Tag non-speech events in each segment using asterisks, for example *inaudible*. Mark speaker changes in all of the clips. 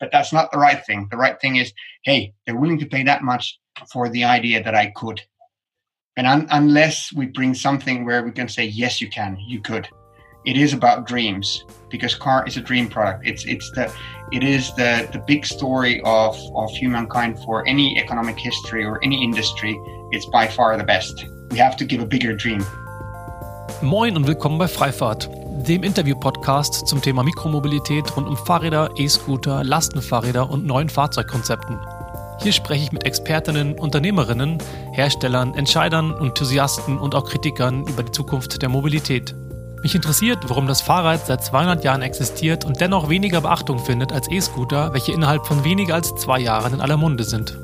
Speaker 1: but that's not the right thing. The right thing is, hey, they're willing to pay that much for the idea that I could. And un- unless we bring something where we can say, yes, you can, you could, it is about dreams because car is a dream product. It's it's the it is the the big story of of humankind for any economic history or any industry. It's by far the best. We have to give a bigger dream.
Speaker 2: Moin und willkommen bei Freifahrt, dem Interview-Podcast zum Thema Mikromobilität rund um Fahrräder, E-Scooter, Lastenfahrräder und neuen Fahrzeugkonzepten. Hier spreche ich mit Expertinnen, Unternehmerinnen, Herstellern, Entscheidern, Enthusiasten und auch Kritikern über die Zukunft der Mobilität. Mich interessiert, warum das Fahrrad seit 200 Jahren existiert und dennoch weniger Beachtung findet als E-Scooter, welche innerhalb von weniger als zwei Jahren in aller Munde sind.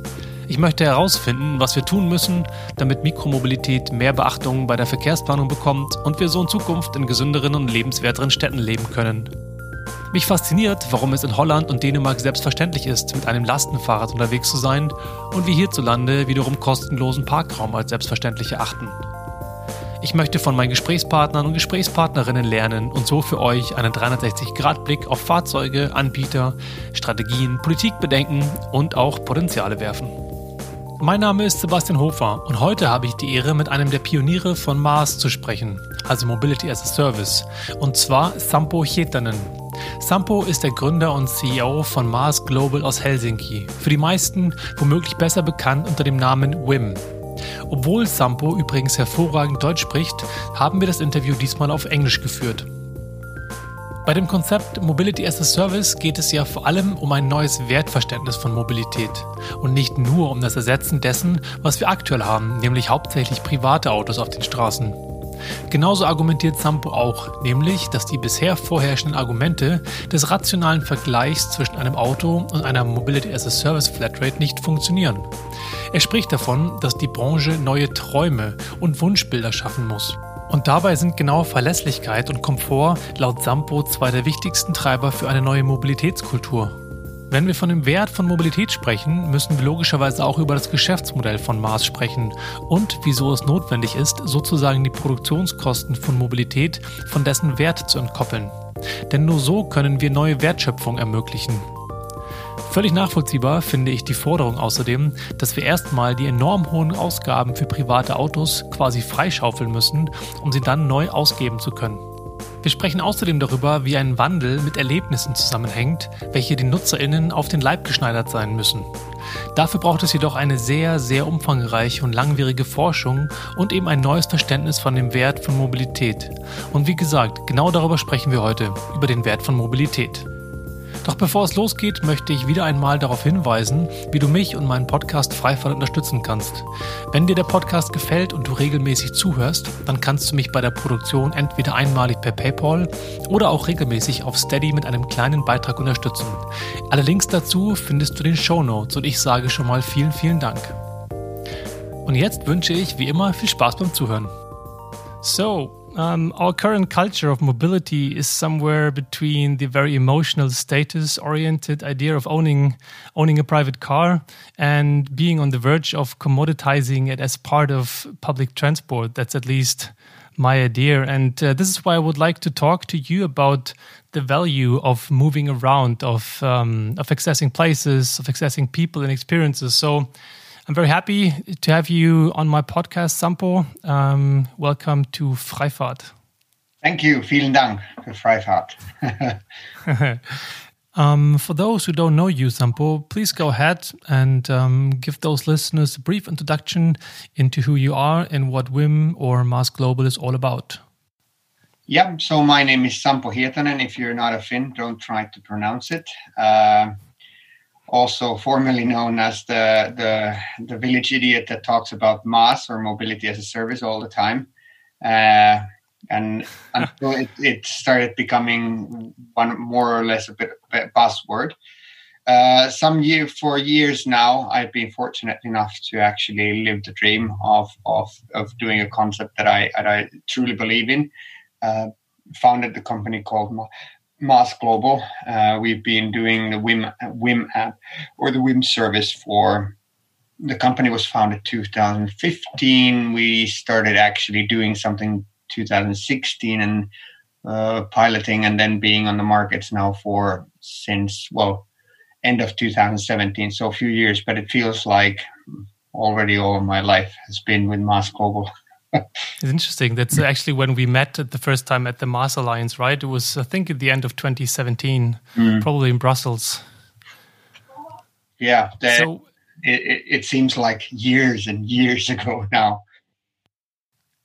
Speaker 2: Ich möchte herausfinden, was wir tun müssen, damit Mikromobilität mehr Beachtung bei der Verkehrsplanung bekommt und wir so in Zukunft in gesünderen und lebenswerteren Städten leben können. Mich fasziniert, warum es in Holland und Dänemark selbstverständlich ist, mit einem Lastenfahrrad unterwegs zu sein und wir hierzulande wiederum kostenlosen Parkraum als selbstverständlich erachten. Ich möchte von meinen Gesprächspartnern und Gesprächspartnerinnen lernen und so für euch einen 360-Grad-Blick auf Fahrzeuge, Anbieter, Strategien, Politikbedenken und auch Potenziale werfen. Mein Name ist Sebastian Hofer und heute habe ich die Ehre, mit einem der Pioniere von Mars zu sprechen, also Mobility as a Service, und zwar Sampo Hietanen. Sampo ist der Gründer und CEO von Mars Global aus Helsinki, für die meisten womöglich besser bekannt unter dem Namen WIM. Obwohl Sampo übrigens hervorragend Deutsch spricht, haben wir das Interview diesmal auf Englisch geführt. Bei dem Konzept Mobility as a Service geht es ja vor allem um ein neues Wertverständnis von Mobilität und nicht nur um das Ersetzen dessen, was wir aktuell haben, nämlich hauptsächlich private Autos auf den Straßen. Genauso argumentiert Sampo auch, nämlich, dass die bisher vorherrschenden Argumente des rationalen Vergleichs zwischen einem Auto und einer Mobility as a Service Flatrate nicht funktionieren. Er spricht davon, dass die Branche neue Träume und Wunschbilder schaffen muss. Und dabei sind genau Verlässlichkeit und Komfort laut Sampo zwei der wichtigsten Treiber für eine neue Mobilitätskultur. Wenn wir von dem Wert von Mobilität sprechen, müssen wir logischerweise auch über das Geschäftsmodell von Mars sprechen und wieso es notwendig ist, sozusagen die Produktionskosten von Mobilität von dessen Wert zu entkoppeln. Denn nur so können wir neue Wertschöpfung ermöglichen. Völlig nachvollziehbar finde ich die Forderung außerdem, dass wir erstmal die enorm hohen Ausgaben für private Autos quasi freischaufeln müssen, um sie dann neu ausgeben zu können. Wir sprechen außerdem darüber, wie ein Wandel mit Erlebnissen zusammenhängt, welche den NutzerInnen auf den Leib geschneidert sein müssen. Dafür braucht es jedoch eine sehr, sehr umfangreiche und langwierige Forschung und eben ein neues Verständnis von dem Wert von Mobilität. Und wie gesagt, genau darüber sprechen wir heute, über den Wert von Mobilität. Doch bevor es losgeht, möchte ich wieder einmal darauf hinweisen, wie du mich und meinen Podcast Freifall unterstützen kannst. Wenn dir der Podcast gefällt und du regelmäßig zuhörst, dann kannst du mich bei der Produktion entweder einmalig per PayPal oder auch regelmäßig auf Steady mit einem kleinen Beitrag unterstützen. Alle Links dazu findest du in den Show Notes und ich sage schon mal vielen, vielen Dank. Und jetzt wünsche ich wie immer viel Spaß beim Zuhören. So, Um, our current culture of mobility is somewhere between the very emotional status oriented idea of owning owning a private car and being on the verge of commoditizing it as part of public transport. That's at least my idea. And uh, this is why i would like to talk to you about the value of moving around of um, of accessing places of accessing people and experiences. So I'm very happy to have you on my podcast, Sampo. Um, welcome to Freifahrt.
Speaker 1: Thank you. Vielen Dank für Freifahrt. *laughs*
Speaker 2: um, for those who don't know you, Sampo, please go ahead and um, give those listeners a brief introduction into who you are and what Whim or MaaS Global is all about.
Speaker 1: Yeah, so my name is Sampo Hietanen. And if you're not a Finn, don't try to pronounce it. Uh, also formerly known as the, the, the village idiot that talks about MaaS or mobility as a service all the time. Uh, and until it, it, started becoming one more or less a bit, bit buzzword. Uh, some year for years now, I've been fortunate enough to actually live the dream of of of doing a concept that I that I truly believe in. Uh, founded the company called MaaS Global. Uh, we've been doing the Whim Whim app or the Whim service for the company was founded 2015. We started actually doing something 2016 and uh, piloting and then being on the markets now for since well end of 2017, so a few years, but it feels like already all my life has been with MaaS Global.
Speaker 2: It's interesting. That's actually when we met the first time at the MaaS Alliance, right? It was, I think, at the end of 2017, mm. probably in Brussels.
Speaker 1: Yeah. So it, it, it seems like years and years *laughs* ago now.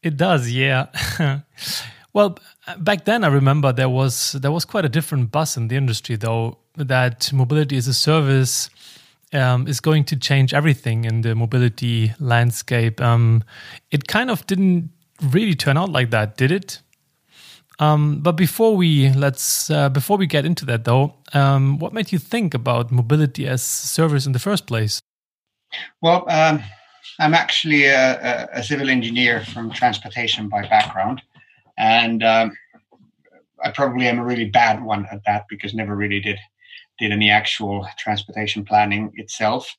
Speaker 2: It does, yeah. *laughs* well, back then I remember there was there was quite a different buzz in the industry, though. That mobility as a service um, is going to change everything in the mobility landscape. Um, it kind of didn't really turn out like that, did it? Um, but before we let's uh, before we get into that, though, um, what made you think about mobility as service in the first place?
Speaker 1: Well, um, I'm actually a, a, civil engineer from transportation by background, and um, I probably am a really bad one at that because never really did did any actual transportation planning itself.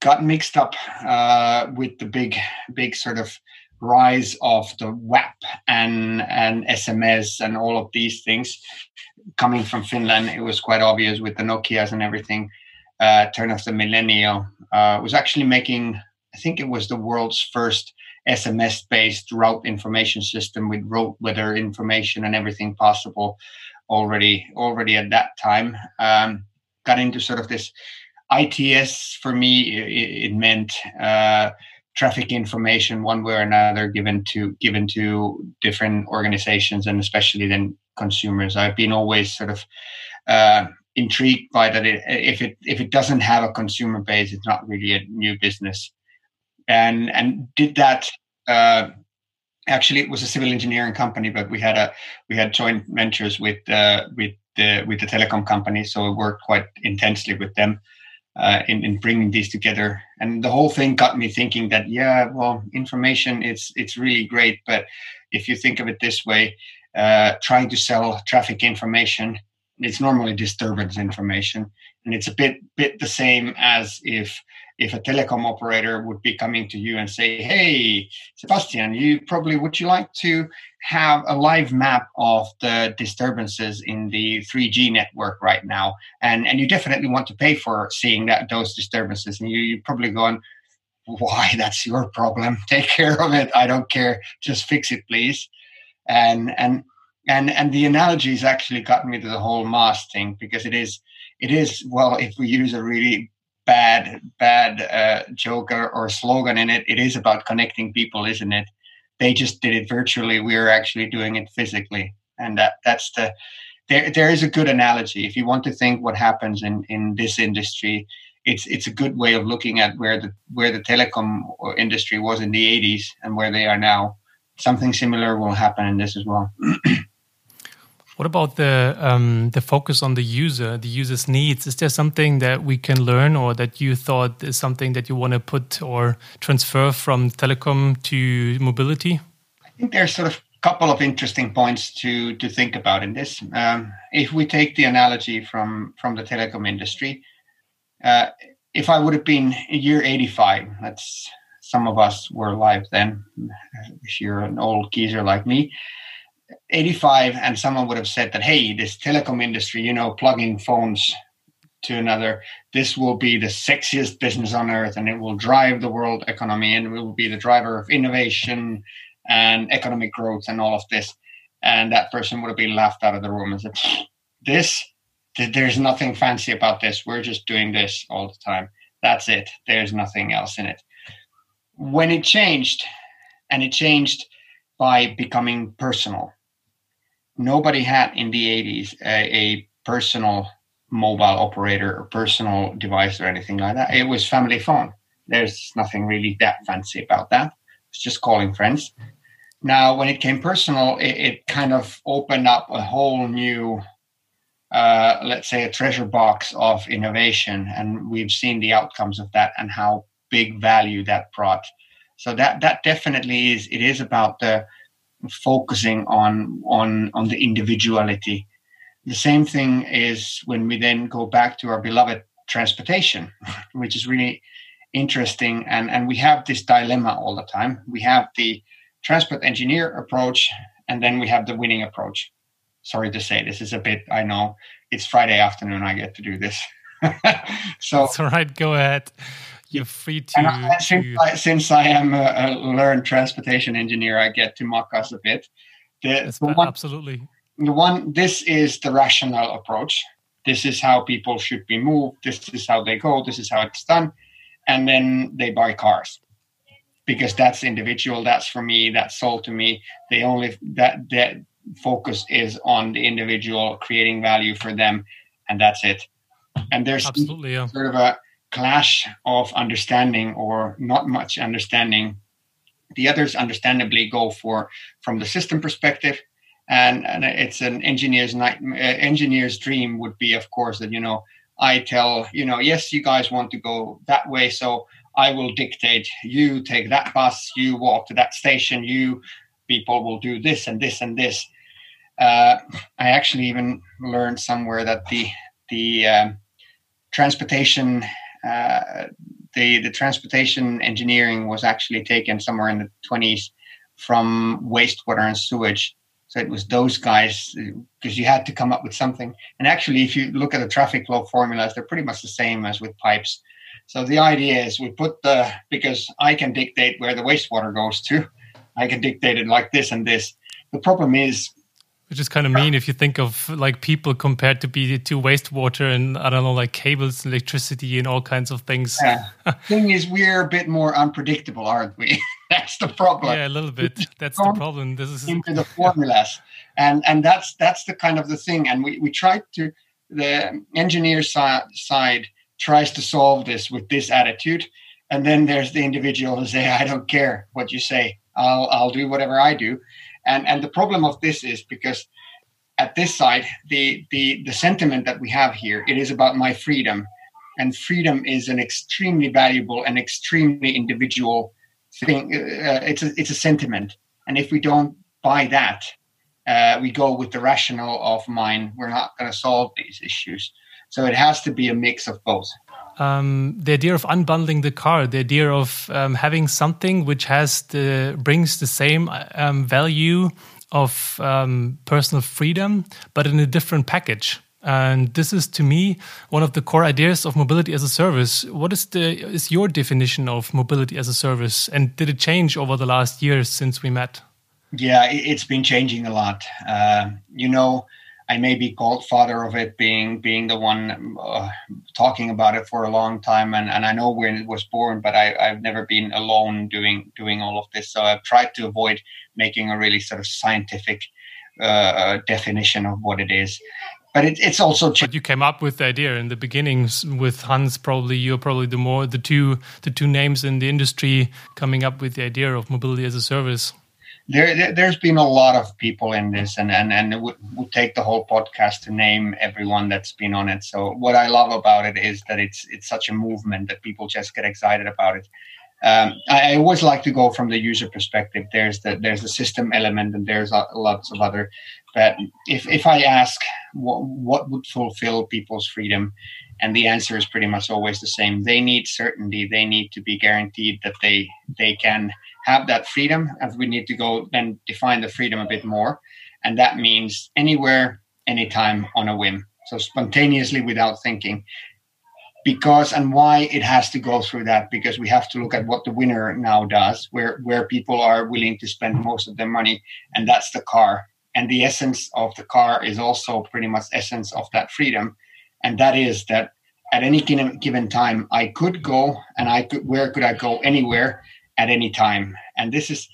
Speaker 1: Got mixed up uh, with the big big sort of rise of the WAP and and SMS and all of these things coming from Finland. It was quite obvious with the Nokia's and everything. Uh, turn of the millennial uh, was actually making I think it was the world's first SMS based route information system with road weather information and everything possible already already at that time. Um, got into sort of this ITS for me. It, it meant uh, traffic information one way or another given to given to different organizations and especially then consumers. I've been always sort of uh, intrigued by that. It, if it if it doesn't have a consumer base, it's not really a new business and and did that. Uh, actually, it was a civil engineering company, but we had a we had joint ventures with uh, with the with the telecom company, so we worked quite intensely with them. Uh, in, in bringing these together and the whole thing got me thinking that yeah well information it's it's really great but if you think of it this way uh, trying to sell traffic information it's normally disturbance information and it's a bit bit the same as if if a telecom operator would be coming to you and say, "Hey, Sebastian, you probably would you like to have a live map of the disturbances in the 3G network right now?" And and you definitely want to pay for seeing that those disturbances, and you you probably going, "Why? *laughs* That's your problem. *laughs* Take care of it. I don't care. Just fix it, please." And and and and the analogies actually got me to the whole MaaS thing because it is it is well if we use a really bad bad uh, or, or slogan in it. It is about connecting people, isn't it? They just did it virtually. We're actually doing it physically, and that that's the there. There is a good analogy if you want to think what happens in in this industry. It's it's a good way of looking at where the where the telecom industry was in the 80s and where they are now. Something similar will happen in this as well. *clears throat*
Speaker 2: What about the um, the focus on the user, the user's needs? Is there something that we can learn, or that you thought is something that you want to put or transfer from telecom to mobility?
Speaker 1: I think there's sort of a couple of interesting points to to think about in this. Um, if we take the analogy from from the telecom industry, uh, if I would have been year 85, that's some of us were alive then. If you're an old geezer like me, 85 and someone would have said that hey this telecom industry you know plugging phones to another this will be the sexiest business on earth and it will drive the world economy and it will be the driver of innovation and economic growth and all of this. And that person would have been laughed out of the room and said this there's nothing fancy about this. We're just doing this all the time. That's it. There's nothing else in it. When it changed and it changed by becoming personal nobody had in the 80s a, a, personal mobile operator or personal device or anything like that. It was family phone. There's nothing really that fancy about that. It's just calling friends. Now, when it came personal, it, it kind of opened up a whole new, uh, let's say, a treasure box of innovation, and we've seen the outcomes of that and how big value that brought. So that that definitely is. It is about the focusing on on on the individuality. The same thing is when we then go back to our beloved transportation, *laughs* which is really interesting. And and we have this dilemma all the time. We have the transport engineer approach, and then we have the winning approach. Sorry to say, this is a bit. I know it's Friday afternoon. I get to do this. *laughs*
Speaker 2: so that's all right. Go ahead. You're free to.
Speaker 1: I, since. I, since, I, am a, a, learned transportation engineer, I get to mock us a bit.
Speaker 2: The, the one, absolutely.
Speaker 1: The one. This is the rational approach. This is how people should be moved. This is how they go. This is how it's done, and then they buy cars because that's individual. That's for me. That's sold to me. They only that that focus is on the individual creating value for them and that's it and there's
Speaker 2: absolutely yeah.
Speaker 1: sort of a clash of understanding or not much understanding. The others understandably go for from the system perspective. And, and it's an engineer's night uh, engineer's dream would be of course that you know i tell you know yes you guys want to go that way so i will dictate. You take that bus you walk to that station you people will do this and this and this. Uh, I actually even learned somewhere that the the um, transportation uh, the the transportation engineering was actually taken somewhere in the 20s from wastewater and sewage. So it was those guys because you had to come up with something. And actually, if you look at the traffic flow formulas, they're pretty much the same as with pipes. So the idea is we put the because I can dictate where the wastewater goes to. I can dictate it like this and this. The problem is
Speaker 2: which is kind of mean if you think of like people compared to be to wastewater and I don't know like cables, electricity, and all kinds of things.
Speaker 1: Yeah. Thing is, we're a bit more unpredictable, aren't we? *laughs* that's the problem.
Speaker 2: Yeah, a little bit. That's the problem. This is
Speaker 1: into the formulas, and and that's that's the kind of the thing. And we we tried to the engineer side tries to solve this with this attitude, and then there's the individual who say, "I don't care what you say. I'll I'll do whatever I do." And and the problem of this is because at this side, the the the sentiment that we have here, it is about my freedom, and freedom is an extremely valuable and extremely individual thing. Uh, it's a it's a sentiment, and if we don't buy that, uh, we go with the rational of mind. We're not going to solve these issues. So it has to be a mix of both.
Speaker 2: Um, the idea of unbundling the car, the idea of um, having something which has the brings the same um, value of um, personal freedom, but in a different package. And this is, to me, one of the core ideas of mobility as a service. What is the is your definition of mobility as a service, and did it change over the last years since we met?
Speaker 1: Yeah, it's been changing a lot. Uh, you know, I may be called father of it, being being the one uh, talking about it for a long time, and, and I know when it was born, but I, I've never been alone doing doing all of this. So I've tried to avoid making a really sort of scientific uh, definition of what it is. But it, it's also.
Speaker 2: Ch- but you came up with the idea in the beginnings with Hans. Probably you're probably the more the two the two names in the industry coming up with the idea of mobility as a service
Speaker 1: there, there has been a lot of people in this and and and it would, would take the whole podcast to name everyone that's been on it. So what i love about it is that it's it's such a movement that people just get excited about it. Um, I, I, always like to go from the user perspective. There's the there's the system element and there's a, lots of other but if if i ask what, what would fulfill people's freedom and the answer is pretty much always the same. They need certainty. They need to be guaranteed that they they can have that freedom. As we need to go then define the freedom a bit more. And that means anywhere anytime on a whim. So spontaneously without thinking. Because and why it has to go through that because we have to look at what the winner now does where where people are willing to spend most of their money and that's the car. And the essence of the car is also pretty much essence of that freedom and that is that at any given time i could go and i could where could i go anywhere at any time. And this is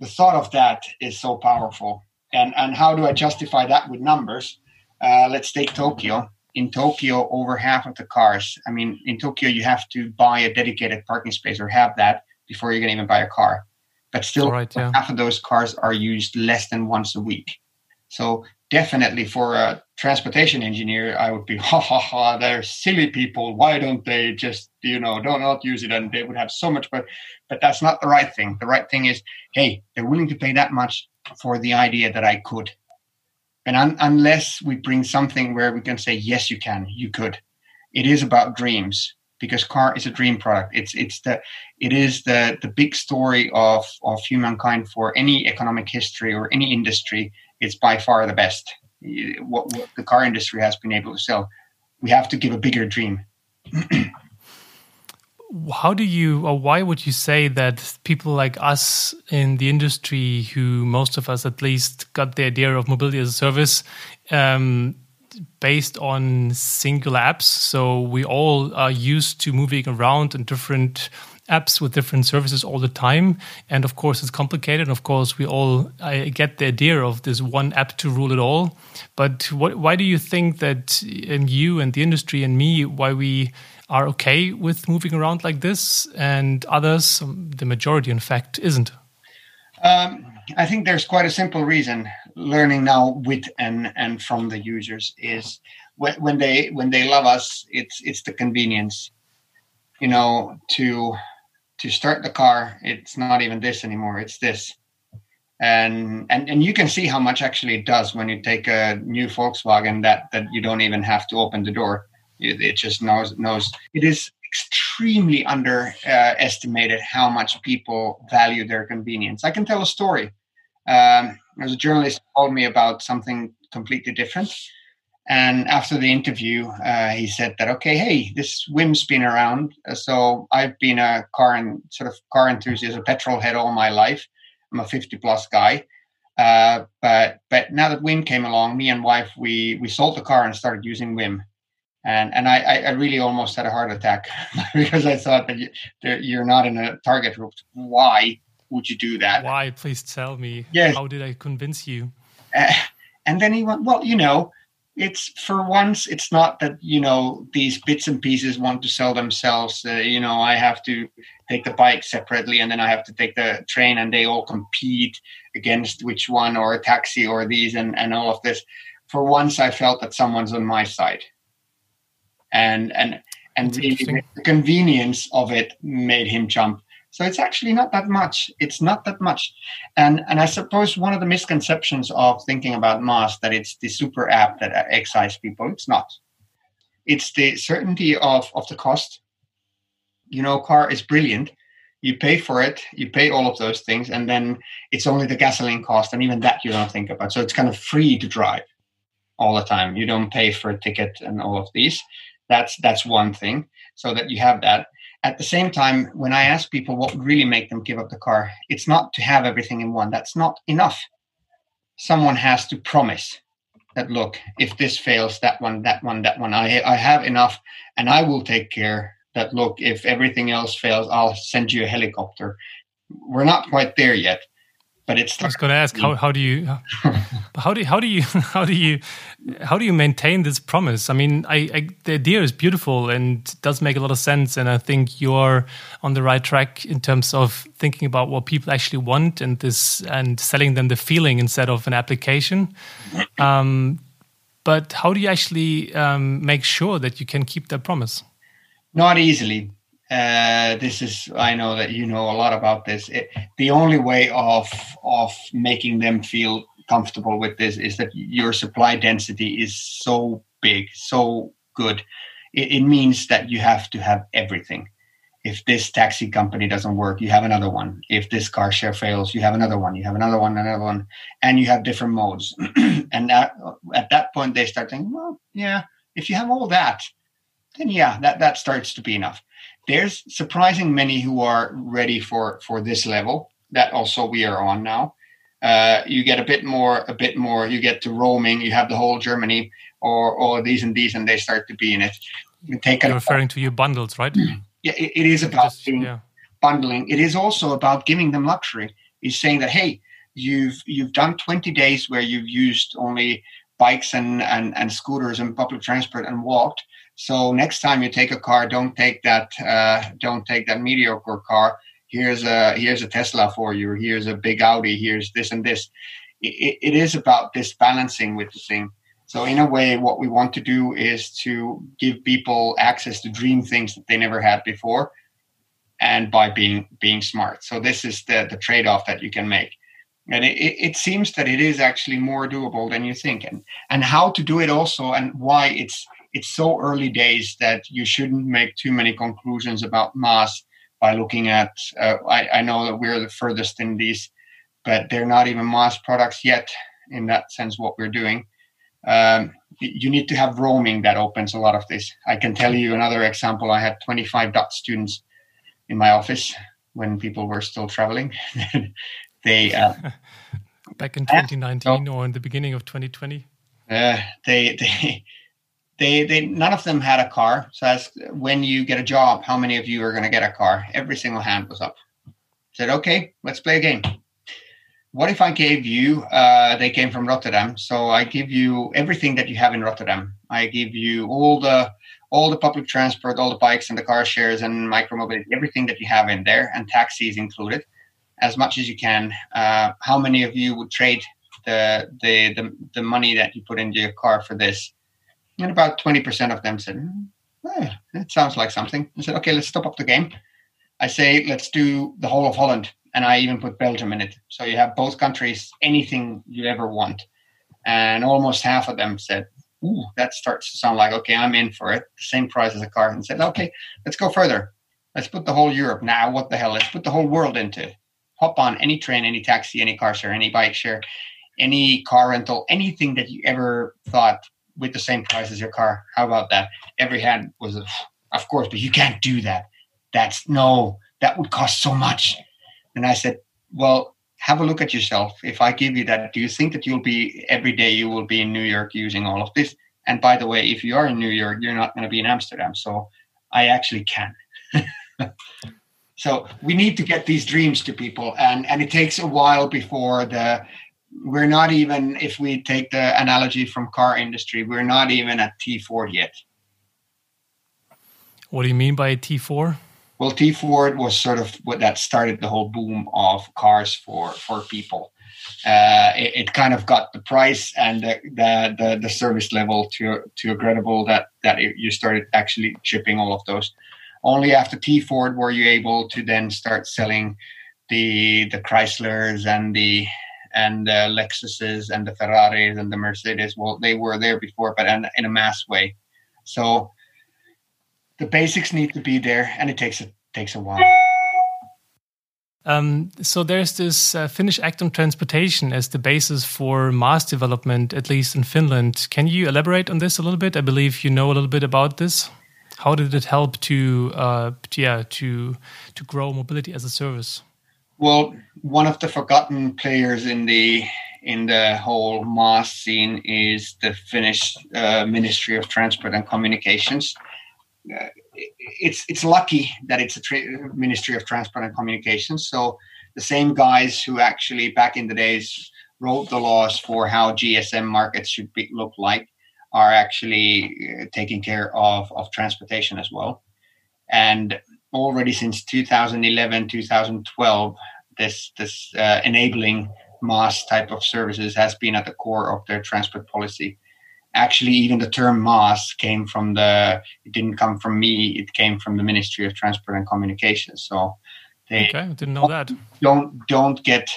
Speaker 1: the thought of that is so powerful. And and how do I justify that with numbers? Uh, let's take Tokyo. In Tokyo, over half of the cars. I mean, in Tokyo, you have to buy a dedicated parking space or have that before you can even buy a car. But still, right, yeah. half of those cars are used less than once a week. So definitely for a transportation engineer, I would be, *laughs* ha ha ha, they're silly people. Why don't they just, you know, don't not use it? And they would have so much, but but that's not the right thing. The right thing is, hey, they're willing to pay that much for the idea that I could. And un- unless we bring something where we can say, yes, you can, you could. It is about dreams because car is a dream product. It's it's the it is the the big story of of humankind for any economic history or any industry it's by far the best. What, what, the car industry has been able to sell. We have to give a bigger dream. *clears throat*
Speaker 2: how do you or why would you say that people like us in the industry who most of us at least got the idea of mobility as a service um, based on single apps so we all are used to moving around in different apps with different services all the time and of course it's complicated and of course we all I get the idea of this one app to rule it all but what, why do you think that um, you and the industry and me why we are okay with moving around like this, and others, um, the majority, in fact, isn't?
Speaker 1: Um, I think there's quite a simple reason. Learning now with and and from the users is when they when they love us, it's it's the convenience. You know, to to start the car, it's not even this anymore. It's this and and and you can see how much actually it does when you take a new Volkswagen that that you don't even have to open the door. It, it just knows knows it is extremely underestimated uh, how much people value their convenience. I can tell a story. Um, there's a journalist told me about something completely different. And after the interview, uh, he said that, okay, hey, this Whim's been around. Uh, so I've been a car and sort of car enthusiast, a petrol head all my life. I'm a 50 plus guy. Uh, but but now that Whim came along, me and wife we we sold the car and started using Whim and and I, I really almost had a heart attack *laughs* because I thought that you, you're not in a target group. Why would you do that?
Speaker 2: Why? Please tell me. Yes. How did I convince you?
Speaker 1: Uh, and then he went, well, you know, it's for once, it's not that you know these bits and pieces want to sell themselves. Uh, you know, I have to take the bike separately, and then I have to take the train, and they all compete against which one, or a taxi, or these, and and all of this. For once, I felt that someone's on my side and and and the, the convenience of it made him jump. So it's actually not that much. It's not that much, and and I suppose one of the misconceptions of thinking about MaaS that it's the super app that excites people. It's not. It's the certainty of of the cost. You know, car is brilliant. You pay for it. You pay all of those things, and then it's only the gasoline cost, and even that you don't think about. So it's kind of free to drive all the time. You don't pay for a ticket and all of these. That's that's one thing. So that you have that. At the same time, when I ask people what would really make them give up the car, it's not to have everything in one. That's not enough. Someone has to promise that look, if this fails, that one, that one, that one, I I have enough, and I will take care. That look, if everything else fails, I'll send you a helicopter. We're not quite there yet, but it's.
Speaker 2: I was going to ask how how do you *laughs* how do how do you *laughs* how do you how do you maintain this promise? I mean, I, I, the idea is beautiful and does make a lot of sense, and I think you're on the right track in terms of thinking about what people actually want and this and selling them the feeling instead of an application. Um, but how do you actually um, make sure that you can keep that promise?
Speaker 1: Not easily. Uh, this is I know that you know a lot about this. It, the only way of of making them feel comfortable with this is that your supply density is so big, so good. It, it means that you have to have everything. If this taxi company doesn't work, you have another one. If this car share fails, you have another one. You have another one, another one, and you have different modes. *clears throat* and at, at that point, they start thinking, well, yeah, if you have all that, then yeah, that that starts to be enough there's surprising many who are ready for for this level that also we are on now. Uh, you get a bit more a bit more you get to roaming you have the whole germany or or these and these and they start to be in it.
Speaker 2: You take You're referring to your bundles right?
Speaker 1: Yeah it, it is about Just, yeah. bundling. It is also about giving them luxury. Is saying that hey you've you've done 20 days where you've used only bikes and, and, and scooters and public transport and walked so next time you take a car, don't take that uh, don't take that mediocre car. Here's a here's a Tesla for you. Here's a big Audi. Here's this and this. it, it is about this balancing with the thing. So in a way, what we want to do is to give people access to dream things that they never had before, and by being being smart. So this is the the trade off that you can make and it, it, seems that it is actually more doable than you think and and how to do it also and why it's it's so early days that you shouldn't make too many conclusions about MaaS by looking at. Uh, I, I, know that we're the furthest in these, but they're not even MaaS products yet in that sense. What we're doing, um, you need to have roaming that opens a lot of this. I can tell you another example. I had 25 Dutch students in my office when people were still traveling. *laughs* they uh, *laughs*
Speaker 2: back in 2019 or in the beginning of 2020.
Speaker 1: Uh, they they they they none of them had a car. So as when you get a job, how many of you are going to get a car? Every single hand was up. Said, okay, let's play a game what if I gave you, uh, they came from Rotterdam, so I give you everything that you have in Rotterdam. I give you all the all the public transport, all the bikes and the car shares and micromobility, everything that you have in there, and taxis included, as much as you can. Uh, how many of you would trade the, the the the money that you put into your car for this? And about twenty percent of them said, hmm, oh, "It sounds like something." I said, "Okay, let's stop up the game." I say, "Let's do the whole of Holland." and I even put Belgium in it. So you have both countries, anything you ever want. And almost half of them said, Ooh, that starts to sound like, okay, I'm in for it. Same price as a car. And said, okay, let's go further. Let's put the whole Europe now. What the hell? Let's put the whole world into it. Hop on any train, any taxi, any car share, any bike share, any car rental, anything that you ever thought with the same price as your car. How about that? Every hand was, of course, but you can't do that. That's no, that would cost so much and I said, well, have a look at yourself. If I give you that, do you think that you'll be every day you will be in New York using all of this? And by the way, if you are in New York, you're not going to be in Amsterdam. So I actually can. *laughs* so we need to get these dreams to people, and and it takes a while before the. We're not even if we take the analogy from car industry, we're not even at T Ford yet.
Speaker 2: What do you mean by T Ford?
Speaker 1: Well, T Ford was sort of what that started the whole boom of cars for for people. Uh, it, it, kind of got the price and the, the, the, the, service level to to a credible that that it, you started actually shipping all of those. Only after T Ford were you able to then start selling the the Chryslers and the and the Lexuses and the Ferraris and the Mercedes. Well, they were there before, but in, in a mass way. So the basics need to be there, and it takes a takes a while.
Speaker 2: Um, so there's this uh, Finnish Act on Transportation as the basis for MaaS development, at least in Finland. Can you elaborate on this a little bit? I believe you know a little bit about this. How did it help to, uh, yeah, to to grow mobility as a service?
Speaker 1: Well, one of the forgotten players in the in the whole MaaS scene is the Finnish uh, Ministry of Transport and Communications uh, it's it's lucky that it's a tra- Ministry of Transport and Communications. So the same guys who actually back in the days wrote the laws for how GSM markets should be, look like are actually uh, taking care of of transportation as well. And already since 2011, 2012, this this uh, enabling MaaS type of services has been at the core of their transport policy. Actually even the term MaaS came from the it didn't come from me it came from the ministry of transport and communications so
Speaker 2: they okay didn't know that.
Speaker 1: don't don't get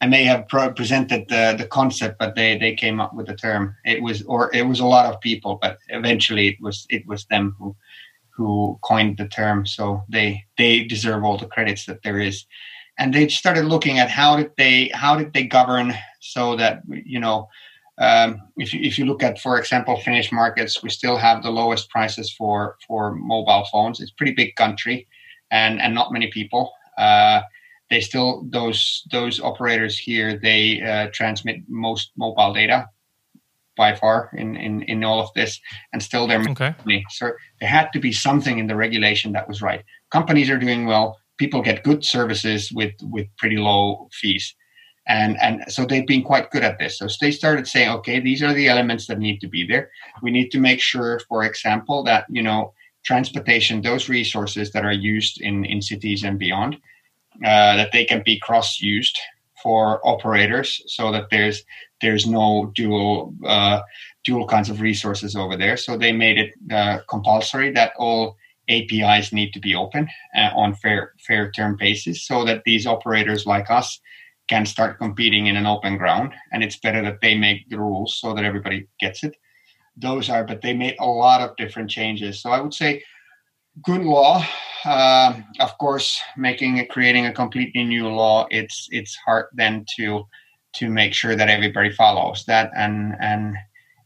Speaker 1: i may have presented the the concept but they they came up with the term. It was or it was a lot of people but eventually it was it was them who who coined the term so they they deserve all the credits that there is and they started looking at how did they how did they govern so that you know um, if you, if you look at, for example, Finnish markets, we still have the lowest prices for for mobile phones. It's pretty big country, and and not many people. Uh, they still those those operators here they uh, transmit most mobile data by far in, in in all of this, and still they're okay. money. So there had to be something in the regulation that was right. Companies are doing well. People get good services with with pretty low fees and and so they've been quite good at this so they started saying okay these are the elements that need to be there we need to make sure for example that you know transportation those resources that are used in in cities and beyond uh, that they can be cross used for operators so that there's there's no dual uh, dual kinds of resources over there. So they made it uh, compulsory that all apis need to be open uh, on fair fair term basis so that these operators like us can start competing in an open ground. And it's better that they make the rules so that everybody gets it. Those are but they made a lot of different changes. So i would say good law uh, of course making creating a completely new law it's it's hard then to to make sure that everybody follows that and and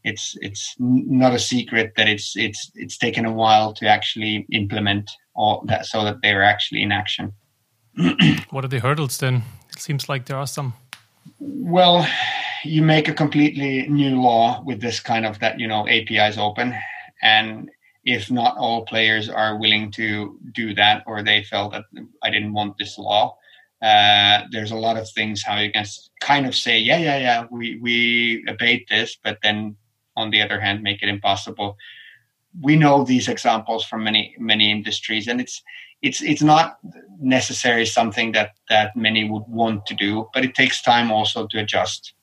Speaker 1: it's it's not a secret that it's it's it's taken a while to actually implement all that so that they're actually in action. *clears throat*
Speaker 2: what are the hurdles then? It seems like there are some.
Speaker 1: Well, you make a completely new law with this kind of that you know APIs open, and if not all players are willing to do that, or they felt that I didn't want this law, uh, there's a lot of things how you can kind of say, yeah, yeah, yeah, we we abate this, but then on the other hand, make it impossible. We know these examples from many many industries, and it's it's it's not necessarily something that that many would want to do, but it takes time also to adjust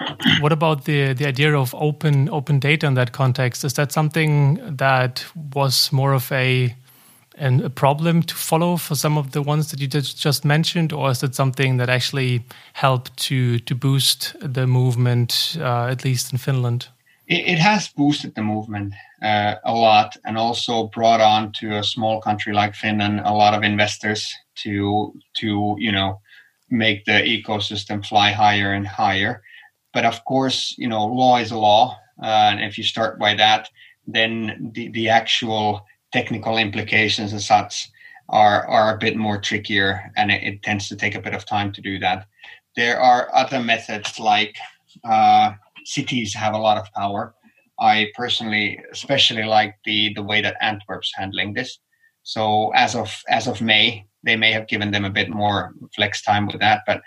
Speaker 1: *clears throat*
Speaker 2: what about the the idea of open open data in that context? Is that something that was more of a an, a problem to follow for some of the ones that you just mentioned, or is it something that actually helped to to boost the movement, uh, at least in Finland?
Speaker 1: It, it has boosted the movement uh, a lot, and also brought on to a small country like Finland a lot of investors to to you know make the ecosystem fly higher and higher but of course, you know, law is a law, uh, and if you start by that, then the, the actual technical implications and such are are a bit more trickier, and it, it tends to take a bit of time to do that. There are other methods like uh, cities have a lot of power. I personally especially like the the way that Antwerp's handling this. So as of as of May, they may have given them a bit more flex time with that, but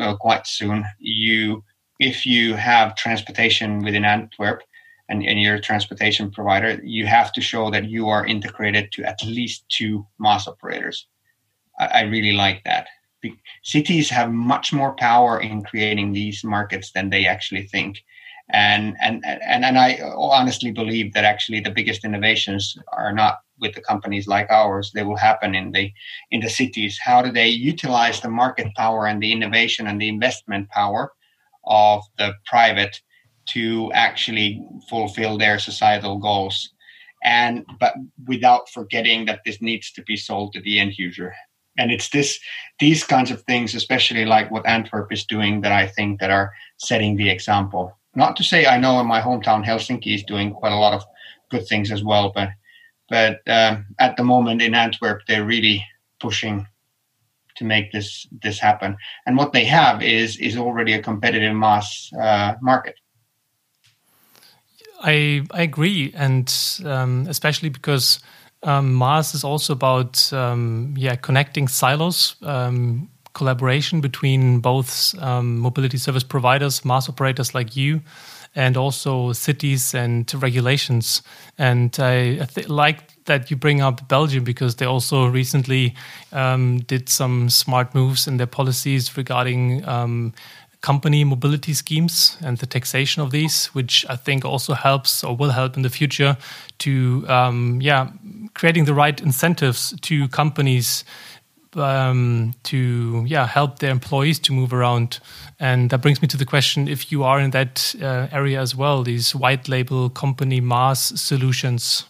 Speaker 1: uh, quite soon you if you have transportation within Antwerp and, and you're a transportation provider, you have to show that you are integrated to at least two MaaS operators. I, I really like that. cities have much more power in creating these markets than they actually think. And, and and and I honestly believe that actually the biggest innovations are not with the companies like ours. They will happen in the in the cities. How do they utilize the market power and the innovation and the investment power of the private to actually fulfill their societal goals and but without forgetting that this needs to be sold to the end user and it's this these kinds of things especially like what antwerp is doing that i think that are setting the example not to say i know in my hometown helsinki is doing quite a lot of good things as well but but um, at the moment in antwerp they're really pushing to make this this happen. And what they have is is already a competitive MaaS uh, market.
Speaker 2: I I agree, and um, especially because um, MaaS is also about um, yeah connecting silos. Um, collaboration between both um, mobility service providers, MaaS operators like you, and also cities and regulations. And I, I like that you bring up Belgium because they also recently um, did some smart moves in their policies regarding company mobility schemes and the taxation of these, which I think also helps or will help in the future to, um, yeah, creating the right incentives to companies um, to yeah help their employees to move around. And that brings me to the question: if you are in that uh, area as well, these white label company MaaS solutions.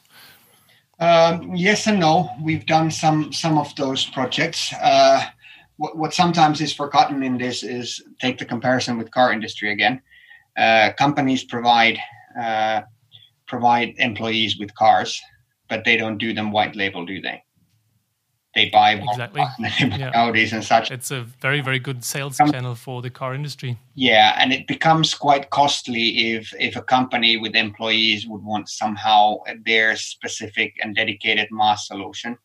Speaker 1: Um, yes and no. We've done some some of those projects. Uh, what, what, sometimes is forgotten in this is take the comparison with car industry again. Uh, companies provide uh, provide employees with cars, but they don't do them white label, do they? they buy exactly *laughs* yeah. Audis and such.
Speaker 2: It's a very very good sales um, channel for the car industry.
Speaker 1: Yeah, and it becomes quite costly if if a company with employees would want somehow their specific and dedicated MaaS solution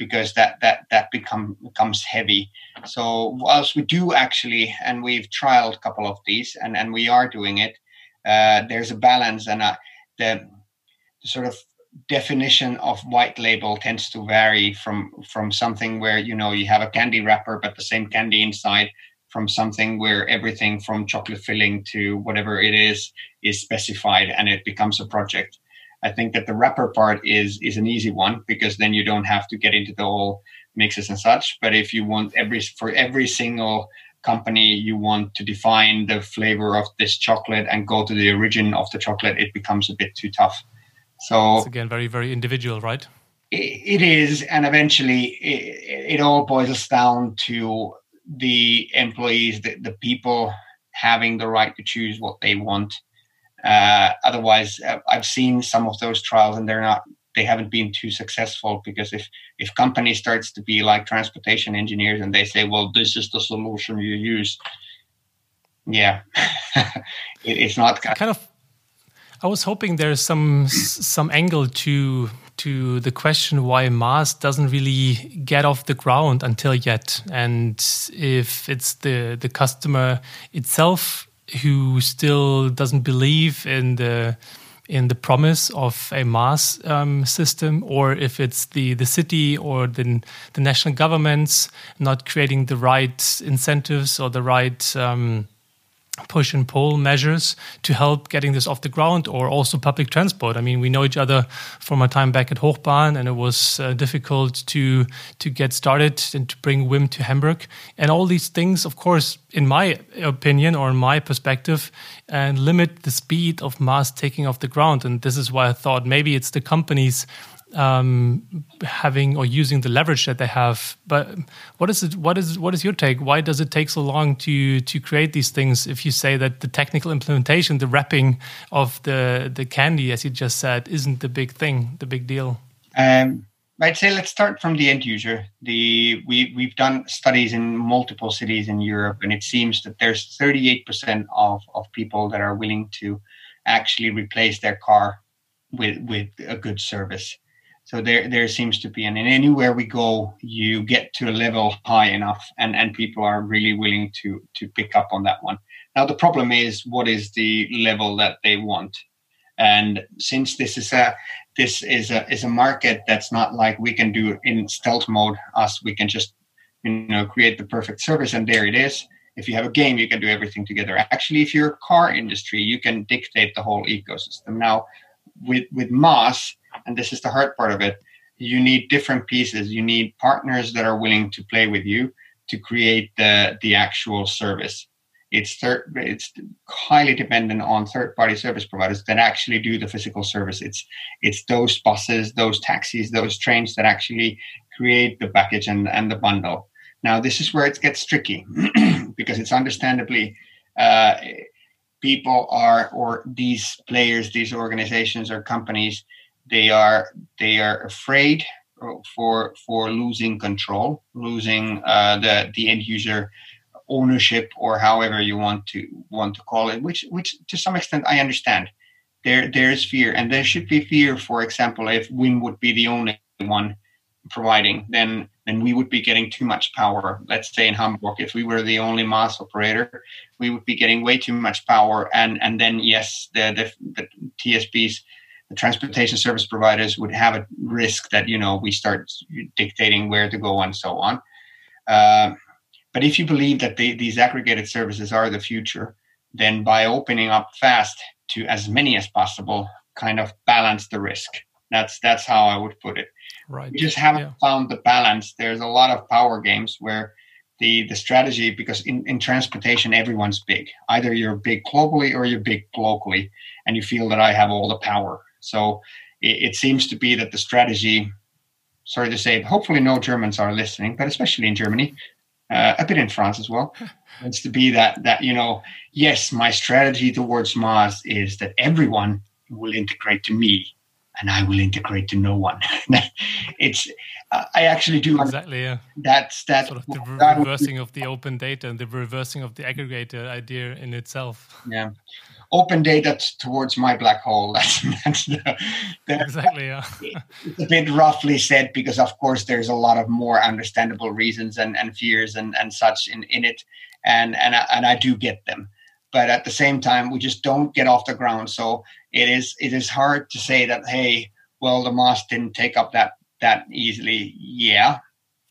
Speaker 1: because that that that become becomes heavy. So whilst we do actually, and we've trialed a couple of these, and and we are doing it, uh, there's a balance and uh, the, the sort of definition of white label tends to vary from from something where you know you have a candy wrapper but the same candy inside from something where everything from chocolate filling to whatever it is is specified and it becomes a project i think that the wrapper part is is an easy one because then you don't have to get into the whole mixes and such but if you want every for every single company you want to define the flavor of this chocolate and go to the origin of the chocolate it becomes a bit too tough so
Speaker 2: it's again, very very individual, right?
Speaker 1: it is, and eventually it, it, all boils down to the employees, the, the people having the right to choose what they want. Uh, otherwise, uh, I've seen some of those trials, and they're not they haven't been too successful because if if company starts to be like transportation engineers and they say, well, this is the solution you use, yeah, *laughs* it, it's not
Speaker 2: kind of. I was hoping there's some some angle to to the question why MaaS doesn't really get off the ground until yet, and if it's the the customer itself who still doesn't believe in the in the promise of a MaaS um, system, or if it's the, the city or the, the national governments not creating the right incentives or the right um, push and pull measures to help getting this off the ground or also public transport. I mean, we know each other from our time back at Hochbahn and it was uh, difficult to to get started and to bring Whim to Hamburg. And all these things, of course, in my opinion or in my perspective, and limit the speed of MaaS taking off the ground. And this is why I thought maybe it's the companies um, having or using the leverage that they have. But what is it? What is what is your take? Why does it take so long to to create these things? If you say that the technical implementation, the wrapping of the the candy, as you just said, isn't the big thing, the big deal.
Speaker 1: Um, I'd say let's start from the end user. The we we've done studies in multiple cities in Europe, and it seems that there's 38% of of people that are willing to actually replace their car with with a good service. So there, there seems to be, and anywhere we go, you get to a level high enough, and and people are really willing to to pick up on that one. Now the problem is, what is the level that they want? And since this is a this is a is a market that's not like we can do in stealth mode. Us, we can just you know create the perfect service, and there it is. If you have a game, you can do everything together. Actually, if you're a car industry, you can dictate the whole ecosystem. Now, with with MaaS and this is the hard part of it. You need different pieces. You need partners that are willing to play with you to create the the actual service. It's third it's highly dependent on third party service providers that actually do the physical service. It's it's those buses those taxis those trains that actually create the package and and the bundle. Now this is where it gets tricky *clears throat* because it's understandably uh, people are or these players these organizations or companies they are they are afraid for for losing control, losing uh, the the end user ownership or however you want to want to call it. Which which to some extent I understand. There there is fear, and there should be fear. For example, if Whim would be the only one providing, then then we would be getting too much power. Let's say in Hamburg, if we were the only MaaS operator, we would be getting way too much power, and and then yes, the the, the TSPs the transportation service providers would have a risk that you know we start dictating where to go and so on. Uh, but if you believe that they, these aggregated services are the future, then by opening up fast to as many as possible, kind of balance the risk. That's that's how I would put it.
Speaker 2: Right.
Speaker 1: We just haven't yeah. found the balance. There's a lot of power games where the the strategy because in, in transportation everyone's big. Either you're big globally or you're big locally, and you feel that I have all the power. So it, it seems to be that the strategy, sorry to say, hopefully no Germans are listening, but especially in Germany, uh, a bit in France as well. *laughs* It's to be that that you know, yes, my strategy towards MaaS is that everyone will integrate to me, and I will integrate to no one. *laughs* it's uh, I actually do
Speaker 2: exactly. Yeah,
Speaker 1: that's that
Speaker 2: sort of the re- reversing of the open data and the reversing of the aggregator idea in itself.
Speaker 1: Yeah, open data t- towards my black hole. *laughs* That's, that's the,
Speaker 2: the, exactly yeah. *laughs*
Speaker 1: it's a bit roughly said because of course there's a lot of more understandable reasons and, and fears and, and such in, in it, and and I, and I do get them, but at the same time we just don't get off the ground. So it is it is hard to say that hey, well the MaaS didn't take up that that easily. Yeah,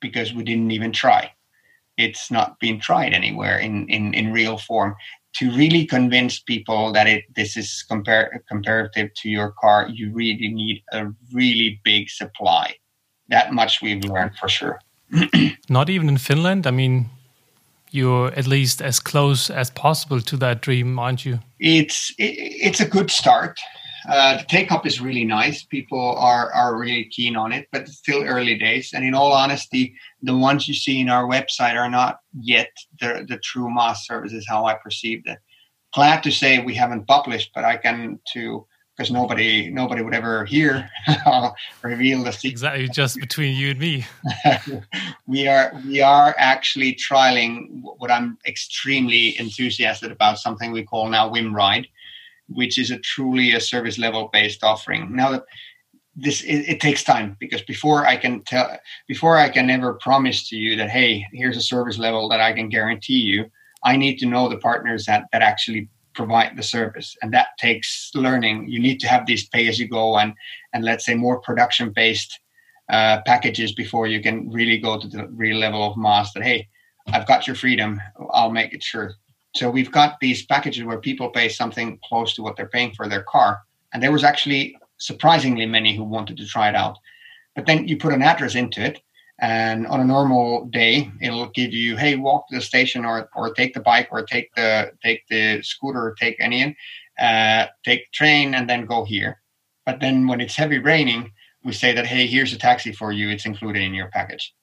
Speaker 1: because we didn't even try it's not being tried anywhere in, in, in real form to really convince people that it this is compar- comparative to your car, you really need a really big supply. That much we've learned for sure. *clears throat*
Speaker 2: Not even in Finland. I mean, you're at least as close as possible to that dream, aren't you?
Speaker 1: It's it, it's a good start. Uh, the take up is really nice. People are are really keen on it, but it's still early days. And in all honesty, the ones you see in our website are not yet the the true MaaS services how I perceive it. glad to say we haven't published, but I can to because nobody nobody would ever hear *laughs* reveal the secret.
Speaker 2: Exactly, just between you and me. *laughs*
Speaker 1: we are we are actually trialing what I'm extremely enthusiastic about. Something we call now WhimRide, which is a truly a service level based offering. Now that this it, it, takes time because before I can tell before I can ever promise to you that hey here's a service level that I can guarantee you I need to know the partners that that actually provide the service. And that takes learning. You need to have these pay as you go and and let's say more production based uh, packages before you can really go to the real level of MaaS that hey i've got your freedom. I'll make it sure so we've got these packages where people pay something close to what they're paying for their car and there was actually surprisingly many who wanted to try it out but then you put an address into it and on a normal day, it'll give you, hey, walk to the station or or take the bike or take the take the scooter take any uh, take train and then go here. But then when it's heavy raining, we say that, hey, here's a taxi for you. It's included in your package.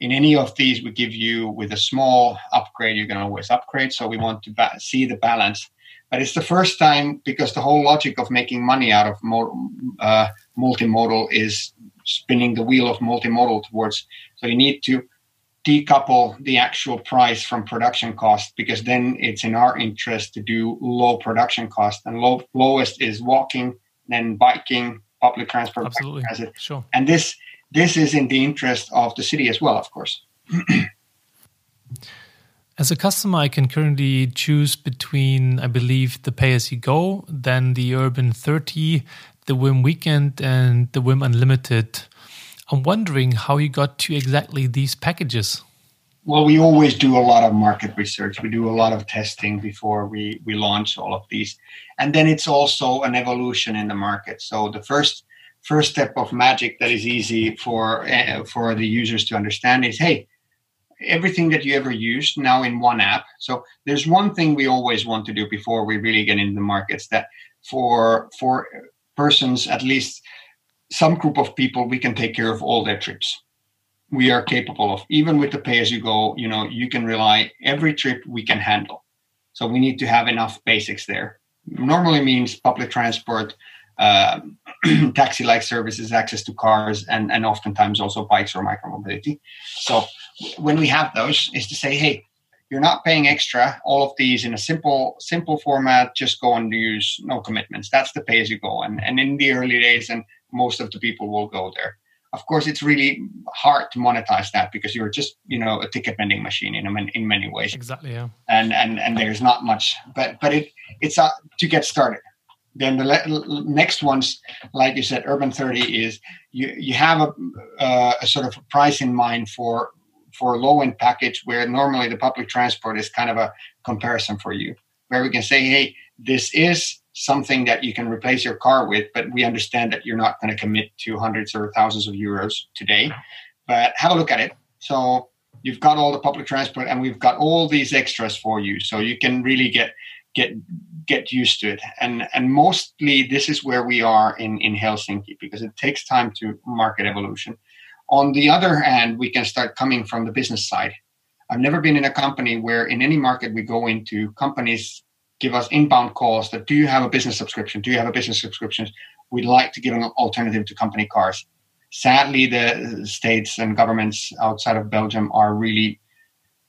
Speaker 1: In any of these, we give you with a small upgrade, you can always upgrade. So we want to ba- see the balance. But it's the first time because the whole logic of making money out of mo- uh, multimodal is spinning the wheel of multimodal towards. So you need to decouple the actual price from production cost because then it's in our interest to do low production cost and low lowest is walking then biking public transport
Speaker 2: absolutely sure
Speaker 1: and this this is in the interest of the city as well of course *clears throat*
Speaker 2: as a customer i can currently choose between i believe the pay as you go then the urban 30 the Whim Weekend and the Whim Unlimited. I'm wondering how you got to exactly these packages.
Speaker 1: Well, we always do a lot of market research. We do a lot of testing before we, we launch all of these. And then it's also an evolution in the market. So the first first step of magic that is easy for uh, for the users to understand is hey, everything that you ever used now in one app. So there's one thing we always want to do before we really get into the markets that for for persons, at least some group of people, we can take care of all their trips. We are capable of, even with the pay as you go, you know, you can rely every trip we can handle. So we need to have enough basics there. Normally means public transport, uh, *clears throat* taxi like services, access to cars, and, and oftentimes also bikes or micromobility. So when we have those, is to say, hey, you're not paying extra. All of these in a simple simple format. Just go and use no commitments. That's the pay as you go. And and in the early days, and most of the people will go there. Of course, it's really hard to monetize that because you're just you know a ticket vending machine in in many ways.
Speaker 2: Exactly. Yeah.
Speaker 1: And and and there's not much, but but it it's uh, to get started. Then the le- next ones, like you said, Urban 30 is you you have a, uh, a sort of a price in mind for for a low end package where normally the public transport is kind of a comparison for you, where we can say, hey, this is something that you can replace your car with, but we understand that you're not going to commit to hundreds or thousands of euros today. But have a look at it. So you've got all the public transport and we've got all these extras for you. So you can really get get get used to it. And and mostly this is where we are in, in Helsinki because it takes time to market evolution. On the other hand, we can start coming from the business side. I've never been in a company where, in any market we go into, companies give us inbound calls that do you have a business subscription? Do you have a business subscription? We'd like to give an alternative to company cars. Sadly, the states and governments outside of Belgium are really